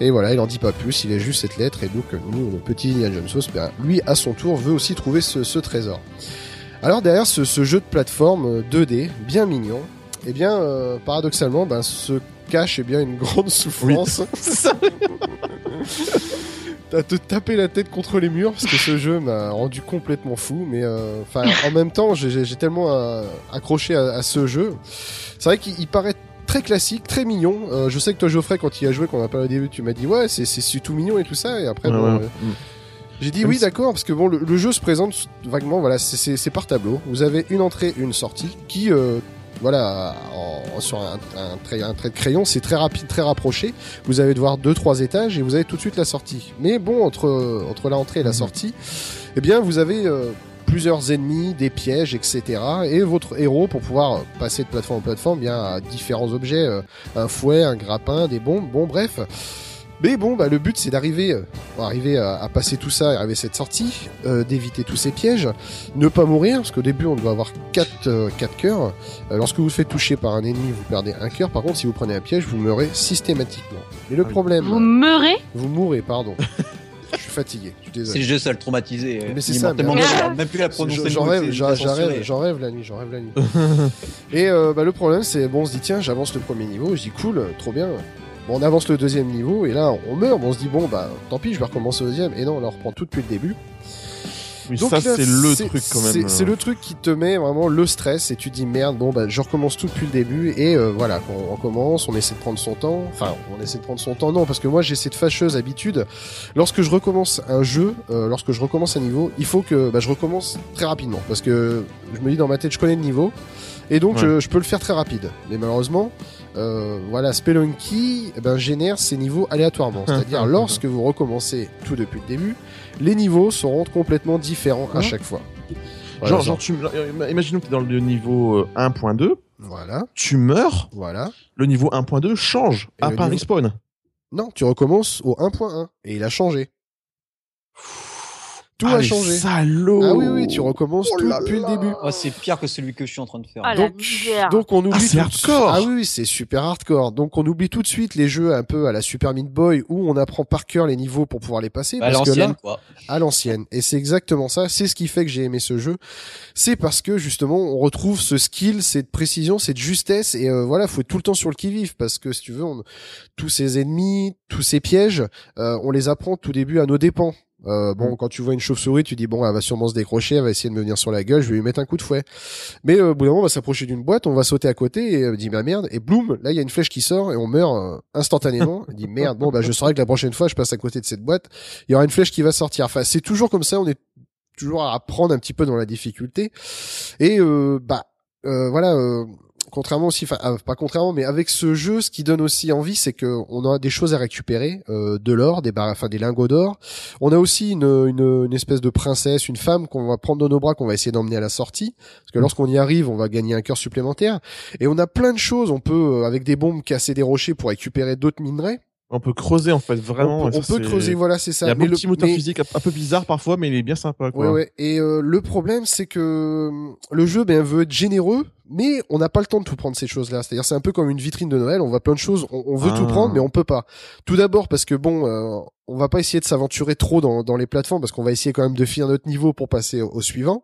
Et voilà, il en dit pas plus, il a juste cette lettre et donc euh, nous, le petit Indiana Jones, ben, lui à son tour veut aussi trouver ce, ce trésor. Alors derrière ce, ce jeu de plateforme euh, 2D bien mignon, eh bien euh, paradoxalement ben, se cache eh bien une grande souffrance. T'as te taper la tête contre les murs parce que ce jeu m'a rendu complètement fou, mais euh, en même temps j'ai- tellement euh, accroché à, à ce jeu. C'est vrai qu'il il paraît très classique, très mignon. Euh, je sais que toi Geoffrey quand il a joué, quand on a parlé au début, tu m'as dit ouais c'est tout mignon et tout ça, et après Ouais, bon, ouais. j'ai dit oui d'accord parce que bon le, le jeu se présente vaguement voilà c'est- par tableau. Vous avez une entrée, une sortie qui voilà en- sur un, un trait, un trait de crayon c'est très rapide, très rapproché. Vous allez devoir deux trois étages et vous avez tout de suite la sortie. Mais bon entre entre l'entrée et la Mhm. sortie, eh bien vous avez euh, plusieurs ennemis, des pièges, etc. Et votre héros, pour pouvoir passer de plateforme en plateforme, bien à différents objets, euh, un fouet, un grappin, des bombes, bon bref. Mais bon, bah, le but c'est d'arriver, euh, arriver à, à passer tout ça, arriver à cette sortie, euh, d'éviter tous ces pièges, ne pas mourir, parce qu'au début on doit avoir quatre, euh, quatre cœurs. Euh, lorsque vous vous faites toucher par un ennemi, vous perdez un cœur. Par contre, si vous prenez un piège, vous meurez systématiquement. Mais le Ah problème, Vous meurez vous mourrez, pardon. Je suis fatigué, je suis C'est désolé. le jeu, ça le traumatisé. euh, Mais c'est ça, mais- même plus la Je- prononcer. J'en rêve, la nuit, j'en rêve la nuit. Et euh, bah, le problème, c'est bon, on se dit tiens, j'avance le premier niveau, je dis cool, trop bien. On avance le deuxième niveau et là, on meurt. On se dit bon, bah tant pis, je vais recommencer au deuxième. Et non, on le reprend tout depuis le début. Oui, Donc ça c'est le truc quand même. C'est c'est le truc qui te met vraiment le stress et tu te dis merde, bon bah je recommence tout depuis le début et euh, voilà, on recommence, on essaie de prendre son temps. Enfin, on essaie de prendre son temps, non, parce que moi j'ai cette fâcheuse habitude. Lorsque je recommence un jeu, euh, lorsque je recommence un niveau, il faut que bah, je recommence très rapidement parce que je me dis dans ma tête je connais le niveau et donc Ouais. je, je peux le faire très rapide. Mais malheureusement, euh, voilà, Spelunky eh ben, génère ces niveaux aléatoirement. C'est-à-dire lorsque vous recommencez tout depuis le début, les niveaux seront complètement différents à Ouais. chaque fois. Voilà, Genre, genre, tu, euh, imaginons que tu es dans le niveau euh, 1.2, Voilà, tu meurs, voilà. le niveau 1.2 change, Et à part niveau- respawn. Non, tu recommences au 1.1 et il a changé. Tout ah, a changé. salauds Ah oui, oui, tu recommences Oh tout là depuis le début. Oh, c'est pire que celui que je suis en train de faire. Ah, Donc, on oublie Ah, tout- hardcore. Ah oui, c'est super hardcore. Donc on oublie tout de suite les jeux un peu à la Super Meat Boy où on apprend par cœur les niveaux pour pouvoir les passer. Bah, à parce que l'ancienne, quoi. à l'ancienne. Et c'est exactement ça. C'est ce qui fait que j'ai aimé ce jeu. C'est parce que justement, on retrouve ce skill, cette précision, cette justesse. Et euh, voilà, faut être tout le temps sur le qui vive parce que si tu veux, on- tous ces ennemis, tous ces pièges, euh, on les apprend tout début à nos dépens. Euh, bon, quand tu vois une chauve-souris, tu dis bon, elle va sûrement se décrocher, elle va essayer de me venir sur la gueule, je vais lui mettre un coup de fouet. Mais euh, au bout d'un moment, on va s'approcher d'une boîte, on va sauter à côté et euh, dit bah merde, et bloum, là il y a une flèche qui sort et on meurt euh, instantanément. On dit merde, bon bah je saurai que la prochaine fois je passe à côté de cette boîte, il y aura une flèche qui va sortir. Enfin, c'est toujours comme ça, on est toujours à apprendre un petit peu dans la difficulté. Et euh, bah euh, voilà. Contrairement aussi, enfin euh, pas contrairement, mais avec ce jeu, ce qui donne aussi envie, c'est que on a des choses à récupérer, euh, de l'or, des bar- enfin des lingots d'or. On a aussi une, une, une espèce de princesse, une femme qu'on va prendre dans nos bras, qu'on va essayer d'emmener à la sortie, parce que lorsqu'on y arrive, on va gagner un cœur supplémentaire. Et on a plein de choses. On peut, euh, avec des bombes, casser des rochers pour récupérer d'autres minerais. On peut creuser en fait, vraiment. on peut, ça, creuser, voilà, c'est Il ça. y a un Mais bon le- petit moteur mais- physique un un peu bizarre parfois, mais il est bien sympa quoi. Ouais, ouais. Et euh, le problème, c'est que euh, le jeu ben, veut être généreux, mais on n'a pas le temps de tout prendre ces choses-là. C'est-à-dire, c'est un peu comme une vitrine de Noël. On voit plein de choses, on, on veut Ah. tout prendre, mais on peut pas. Tout d'abord parce que bon, euh, on va pas essayer de s'aventurer trop dans, dans les plateformes, parce qu'on va essayer quand même de finir notre niveau pour passer au, au suivant.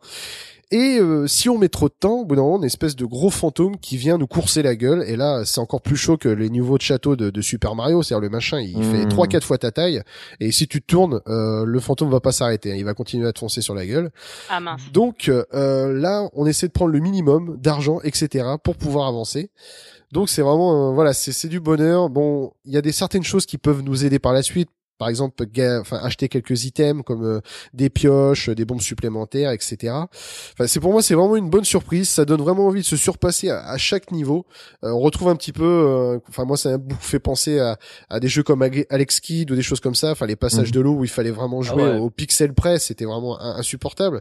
Et euh, si on met trop de temps, au bout d'un moment, une espèce de gros fantôme qui vient nous courser la gueule. Et là, c'est encore plus chaud que les niveaux de château de, de Super Mario. C'est-à-dire le machin, il fait Mm. trois, quatre fois ta taille. Et si tu te tournes, euh, le fantôme va pas s'arrêter. hein. Il va continuer à te foncer sur la gueule. Ah mince. Donc euh, là, on essaie de prendre le minimum d'argent, etc., pour pouvoir avancer. Donc c'est vraiment, euh, voilà, c'est c'est du bonheur. Bon, il y a des certaines choses qui peuvent nous aider par la suite. Par exemple, enfin, acheter quelques items comme euh, des pioches, des bombes supplémentaires, etc. Enfin, c'est pour moi, c'est vraiment une bonne surprise. Ça donne vraiment envie de se surpasser à, à chaque niveau. Euh, on retrouve un petit peu, euh, enfin moi, ça m'a beaucoup fait penser à, à des jeux comme Alex Kidd ou des choses comme ça. Enfin, les passages Mhm. de l'eau où il fallait vraiment jouer ouais. au pixel près, c'était vraiment in- insupportable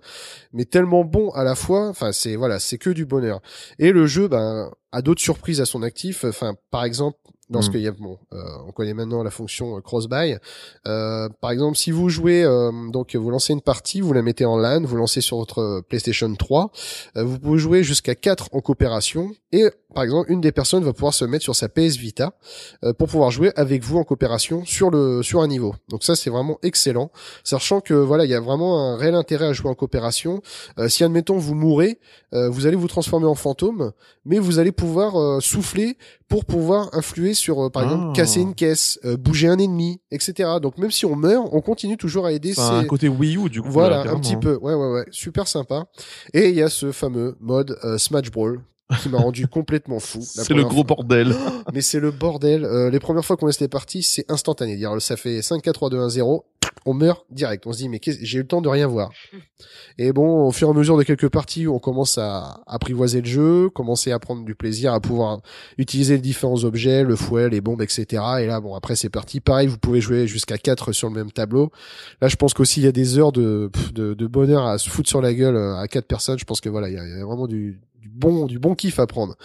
mais tellement bon à la fois. Enfin, c'est voilà, c'est que du bonheur. Et le jeu, ben, a d'autres surprises à son actif. Enfin, par exemple, y a bon, euh, on connaît maintenant la fonction euh, cross-buy. Euh, par exemple, si vous jouez, euh, donc vous lancez une partie, vous la mettez en LAN, vous lancez sur votre PlayStation 3, euh, vous pouvez jouer jusqu'à 4 en coopération. Et par exemple, une des personnes va pouvoir se mettre sur sa PS Vita euh, pour pouvoir jouer avec vous en coopération sur le sur un niveau. Donc ça, c'est vraiment excellent, sachant que voilà, il y a vraiment un réel intérêt à jouer en coopération. Euh, si admettons vous mourrez, euh, vous allez vous transformer en fantôme, mais vous allez pouvoir euh, souffler pour pouvoir influer sur, euh, par Ah. exemple, casser une caisse, euh, bouger un ennemi, etc. Donc même si on meurt, on continue toujours à aider. C'est un ces- côté Wii U du coup. Voilà, là, un petit peu. Ouais, ouais, ouais. Super sympa. Et il y a ce fameux mode euh, Smash Brawl qui m'a rendu complètement fou. C'est le gros fois. bordel. Mais c'est le bordel. Euh, les premières fois qu'on laisse les parties, c'est instantané. Dire, ça fait 5, 4, 3, 2, 1, 0. On meurt direct. On se dit, mais j'ai eu le temps de rien voir. Et bon, au fur et à mesure de quelques parties, on commence à apprivoiser le jeu, commencer à prendre du plaisir, à pouvoir utiliser les différents objets, le fouet, les bombes, etc. Et là, bon, après, c'est parti. Pareil, vous pouvez jouer jusqu'à 4 sur le même tableau. Là, je pense qu'aussi, il y a des heures de, de, de bonheur à se foutre sur la gueule euh, à quatre personnes. Je pense que voilà, il y a, il y a vraiment du, du bon, du bon kiff à prendre.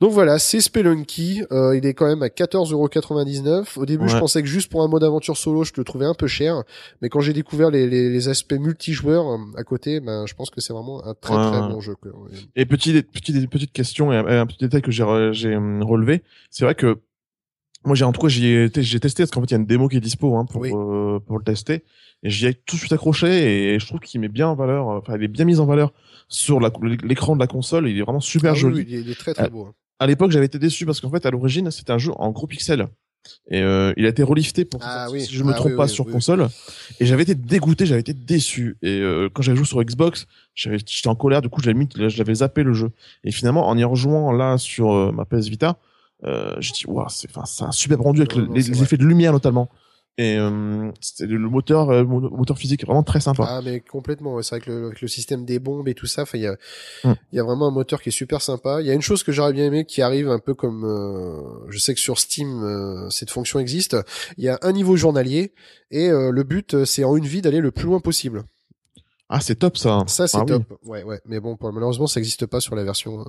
Donc voilà, c'est Spelunky. Euh, il est quand même à 14,99€. Au début, je pensais que juste pour un mode aventure solo, je le trouvais un peu cher. Mais quand j'ai découvert les, les, les aspects multijoueurs euh, à côté, ben, je pense que c'est vraiment un très Ouais, très bon jeu. Et petit, petit, petite question et un, petit détail que j'ai hum, relevé, c'est vrai que moi j'ai en tout cas j'ai testé parce qu'en fait il y a une démo qui est dispo hein, pour Oui. euh, pour le tester et j'y ai tout de suite accroché et je trouve qu'il met bien en valeur, euh, enfin il est bien mis en valeur sur l'écran de la console, il est vraiment super Ah joli. oui, il est- très très Ah, beau. hein. À l'époque j'avais été déçu parce qu'en fait à l'origine c'était un jeu en gros pixels et euh, il a été relifté pour Ah oui. si je me Ah trompe pas sur console et j'avais été dégoûté j'avais été déçu et euh, quand j'avais joué sur Xbox j'étais en colère du coup j'avais mis j'avais zappé le jeu et finalement en y rejoignant là sur euh, ma PS Vita euh, j'ai dit waouh c'est un super rendu avec le- les, effets de lumière notamment et euh, c'était le moteur euh, mo- moteur physique est vraiment très sympa Ah mais complètement, ouais. c'est vrai que le, avec le système des bombes et tout ça, enfin il y a, Mm. y a vraiment un moteur qui est super sympa. Il y a une chose que j'aurais bien aimé qui arrive un peu comme, euh, je sais que sur Steam euh, cette fonction existe. Il y a un niveau journalier et euh, le but euh, c'est en une vie d'aller le plus loin possible. Ah, c'est top ça. Ça, c'est Ah oui. top. Ouais, ouais. Mais bon, pour- malheureusement, ça n'existe pas sur la version. euh,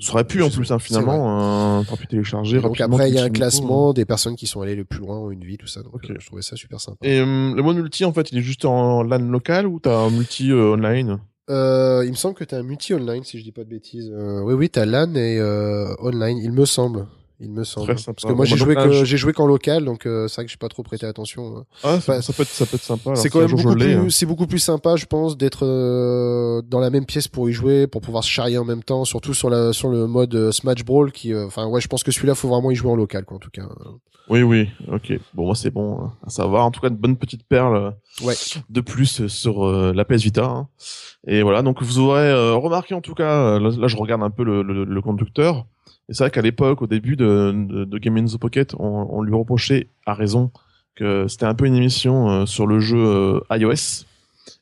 Ça aurait pu en plus, hein, finalement. Euh, pu télécharger Donc après, il y a un classement des personnes qui sont allées le plus loin en une vie, tout ça. Donc, euh, je trouvais ça super sympa. Et euh, le mode multi, en fait, il est juste en LAN local ou t'as un multi euh, online? Euh, il me semble que t'as un multi online, si je dis pas de bêtises. Euh, oui, oui, t'as LAN et euh, online. Il me semble. Il me semble. Très sympa. Parce que moi, j'ai joué que je- j'ai joué qu'en local, donc euh, c'est vrai que j'ai pas trop prêté attention. euh. Ah, ça, ça peut être, ça peut être sympa. C'est quand même je beaucoup plus, hein. c'est beaucoup plus sympa, je pense, d'être euh, dans la même pièce pour y jouer, pour pouvoir se charrier en même temps, surtout sur la sur le mode euh, Smash Brawl qui, enfin ouais, je pense que celui-là faut vraiment y jouer en local, quoi, en tout cas. Oui, oui, ok. Bon, moi, c'est bon à savoir. En tout cas, une bonne petite perle Ouais. de plus sur la PS Vita. hein. Et voilà, donc vous aurez remarqué en tout cas, là, là, je regarde un peu le, le, le conducteur. Et c'est vrai qu'à l'époque, au début de, de, de Game in the Pocket, on, on lui reprochait, à raison, que c'était un peu une émission euh, sur le jeu euh, iOS.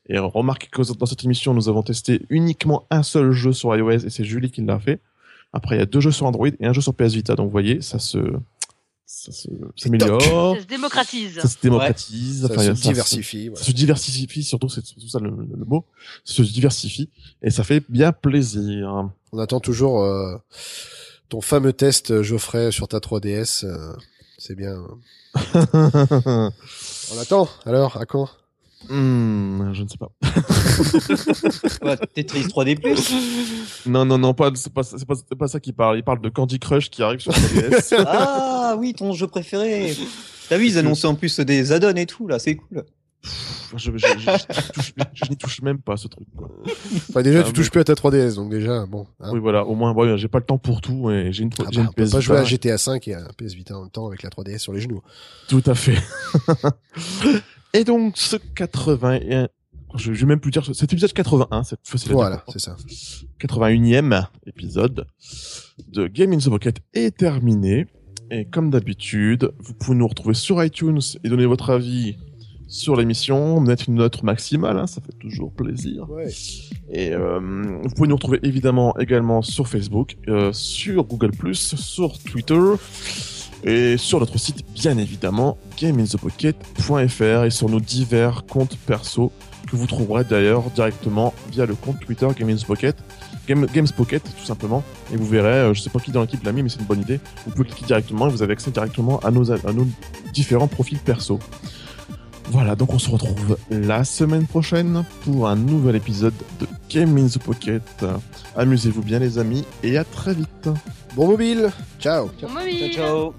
Et remarquez que dans cette émission, nous avons testé uniquement un seul jeu sur iOS et c'est Julie qui l'a fait. Après, il y a deux jeux sur Android et un jeu sur PS Vita. Donc, vous voyez, ça se, ça se, s'améliore, Ça se démocratise. ça se démocratise, Ça enfin, se ça- diversifie. ça se diversifie, surtout, c'est surtout ça le, le- le mot. Ça se diversifie et ça fait bien plaisir. On attend toujours euh, ton fameux test euh, Geoffrey sur ta 3DS. euh, c'est bien. On attend. Alors, à quand? Hmm, je ne sais pas. Quoi, Tetris 3D+. Non, non, non, pas, c'est pas, c'est pas, c'est pas ça qu'il parle. Il parle de Candy Crush qui arrive sur 3DS. Ah oui, ton jeu préféré. T'as vu, ils annonçaient en plus des add-ons et tout, là, c'est cool. Je, je, je, je, touche- je n'y touche même pas ce truc. Quoi. Enfin, déjà, Ah, tu mais- touches plus à ta 3DS, donc déjà, bon. hein. Oui, voilà, au moins, ouais, j'ai pas le temps pour tout et j'ai une, Ah j'ai bah, une on peut PS pas jouer à Vita. GTA 5 et à PS Vita en même temps avec la 3DS sur les genoux. Tout à fait. et donc, ce 81, je, vais même plus dire, cet épisode 81, cette c'est la Voilà, c'est ça. 81e épisode de Game in the Pocket est terminé. Et comme d'habitude, vous pouvez nous retrouver sur iTunes et donner votre avis sur l'émission, mettre une note maximale, hein, ça fait toujours plaisir. Ouais. Et euh, vous pouvez nous retrouver évidemment également sur Facebook, euh, sur Google+, sur Twitter et sur notre site bien évidemment gameinthepocket.fr et sur nos divers comptes perso que vous trouverez d'ailleurs directement via le compte Twitter Game in the Pocket, Game, Games Pocket tout simplement. Et vous verrez, euh, je sais pas qui dans l'équipe l'a mis, mais c'est une bonne idée. Vous pouvez cliquer directement et vous avez accès directement à nos, à nos différents profils perso. Voilà, donc on se retrouve la semaine prochaine pour un nouvel épisode de Game in the Pocket. Amusez-vous bien les amis et à très vite. Bon mobile. Ciao. Bon Ciao, mobile. ciao.